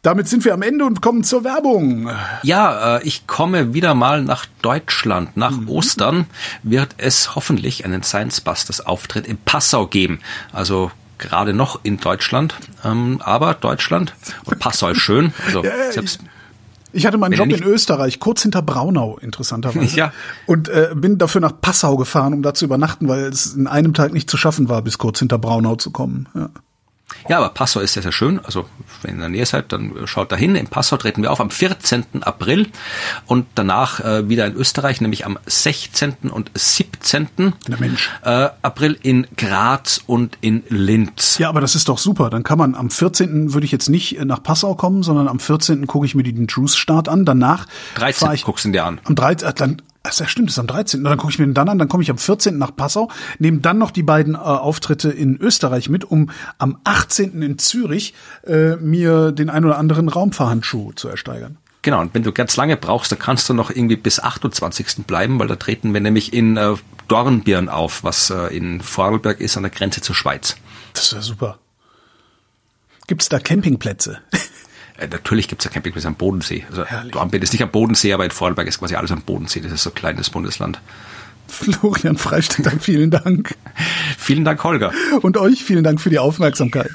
Damit sind wir am Ende und kommen zur Werbung. Ja, äh, ich komme wieder mal nach Deutschland. Nach mhm. Ostern wird es hoffentlich einen Science Busters Auftritt in Passau geben. Also gerade noch in Deutschland. Ähm, aber Deutschland, und Passau ist schön. Also selbst ich hatte meinen Job in Österreich, kurz hinter Braunau, interessanterweise. (laughs) Ja. Und äh, bin dafür nach Passau gefahren, um da zu übernachten, weil es in einem Tag nicht zu schaffen war, bis kurz hinter Braunau zu kommen. Ja. Ja, aber Passau ist sehr, sehr schön. Also wenn ihr in der Nähe seid, dann schaut dahin. In Passau treten wir auf am 14. April und danach äh, wieder in Österreich, nämlich am 16. und 17. Na Mensch. Äh, April in Graz und in Linz. Ja, aber das ist doch super. Dann kann man am 14. würde ich jetzt nicht äh, nach Passau kommen, sondern am 14. gucke ich mir den Juice-Start an. Danach 13. fahre ich guckst du ihn dir an. am 13. äh, Dann, ach, ja, stimmt, das ist am 13. Na, Dann gucke ich mir den dann an, dann komme ich am 14. nach Passau, nehme dann noch die beiden äh, Auftritte in Österreich mit, um am 18. in Zürich äh, mir den ein oder anderen Raumfahrhandschuh zu ersteigern. Genau, und wenn du ganz lange brauchst, dann kannst du noch irgendwie bis 28. bleiben, weil da treten wir nämlich in äh, Dornbirn auf, was äh, in Vorarlberg ist, an der Grenze zur Schweiz. Das wäre super. Gibt's da Campingplätze? (laughs) Äh, natürlich gibt's ja Campingplätze am Bodensee. Also Herrlich. Dornbirn ist nicht am Bodensee, aber in Vorarlberg ist quasi alles am Bodensee. Das ist so ein kleines Bundesland. Florian Freistetter, vielen Dank. (laughs) Vielen Dank, Holger. Und euch vielen Dank für die Aufmerksamkeit.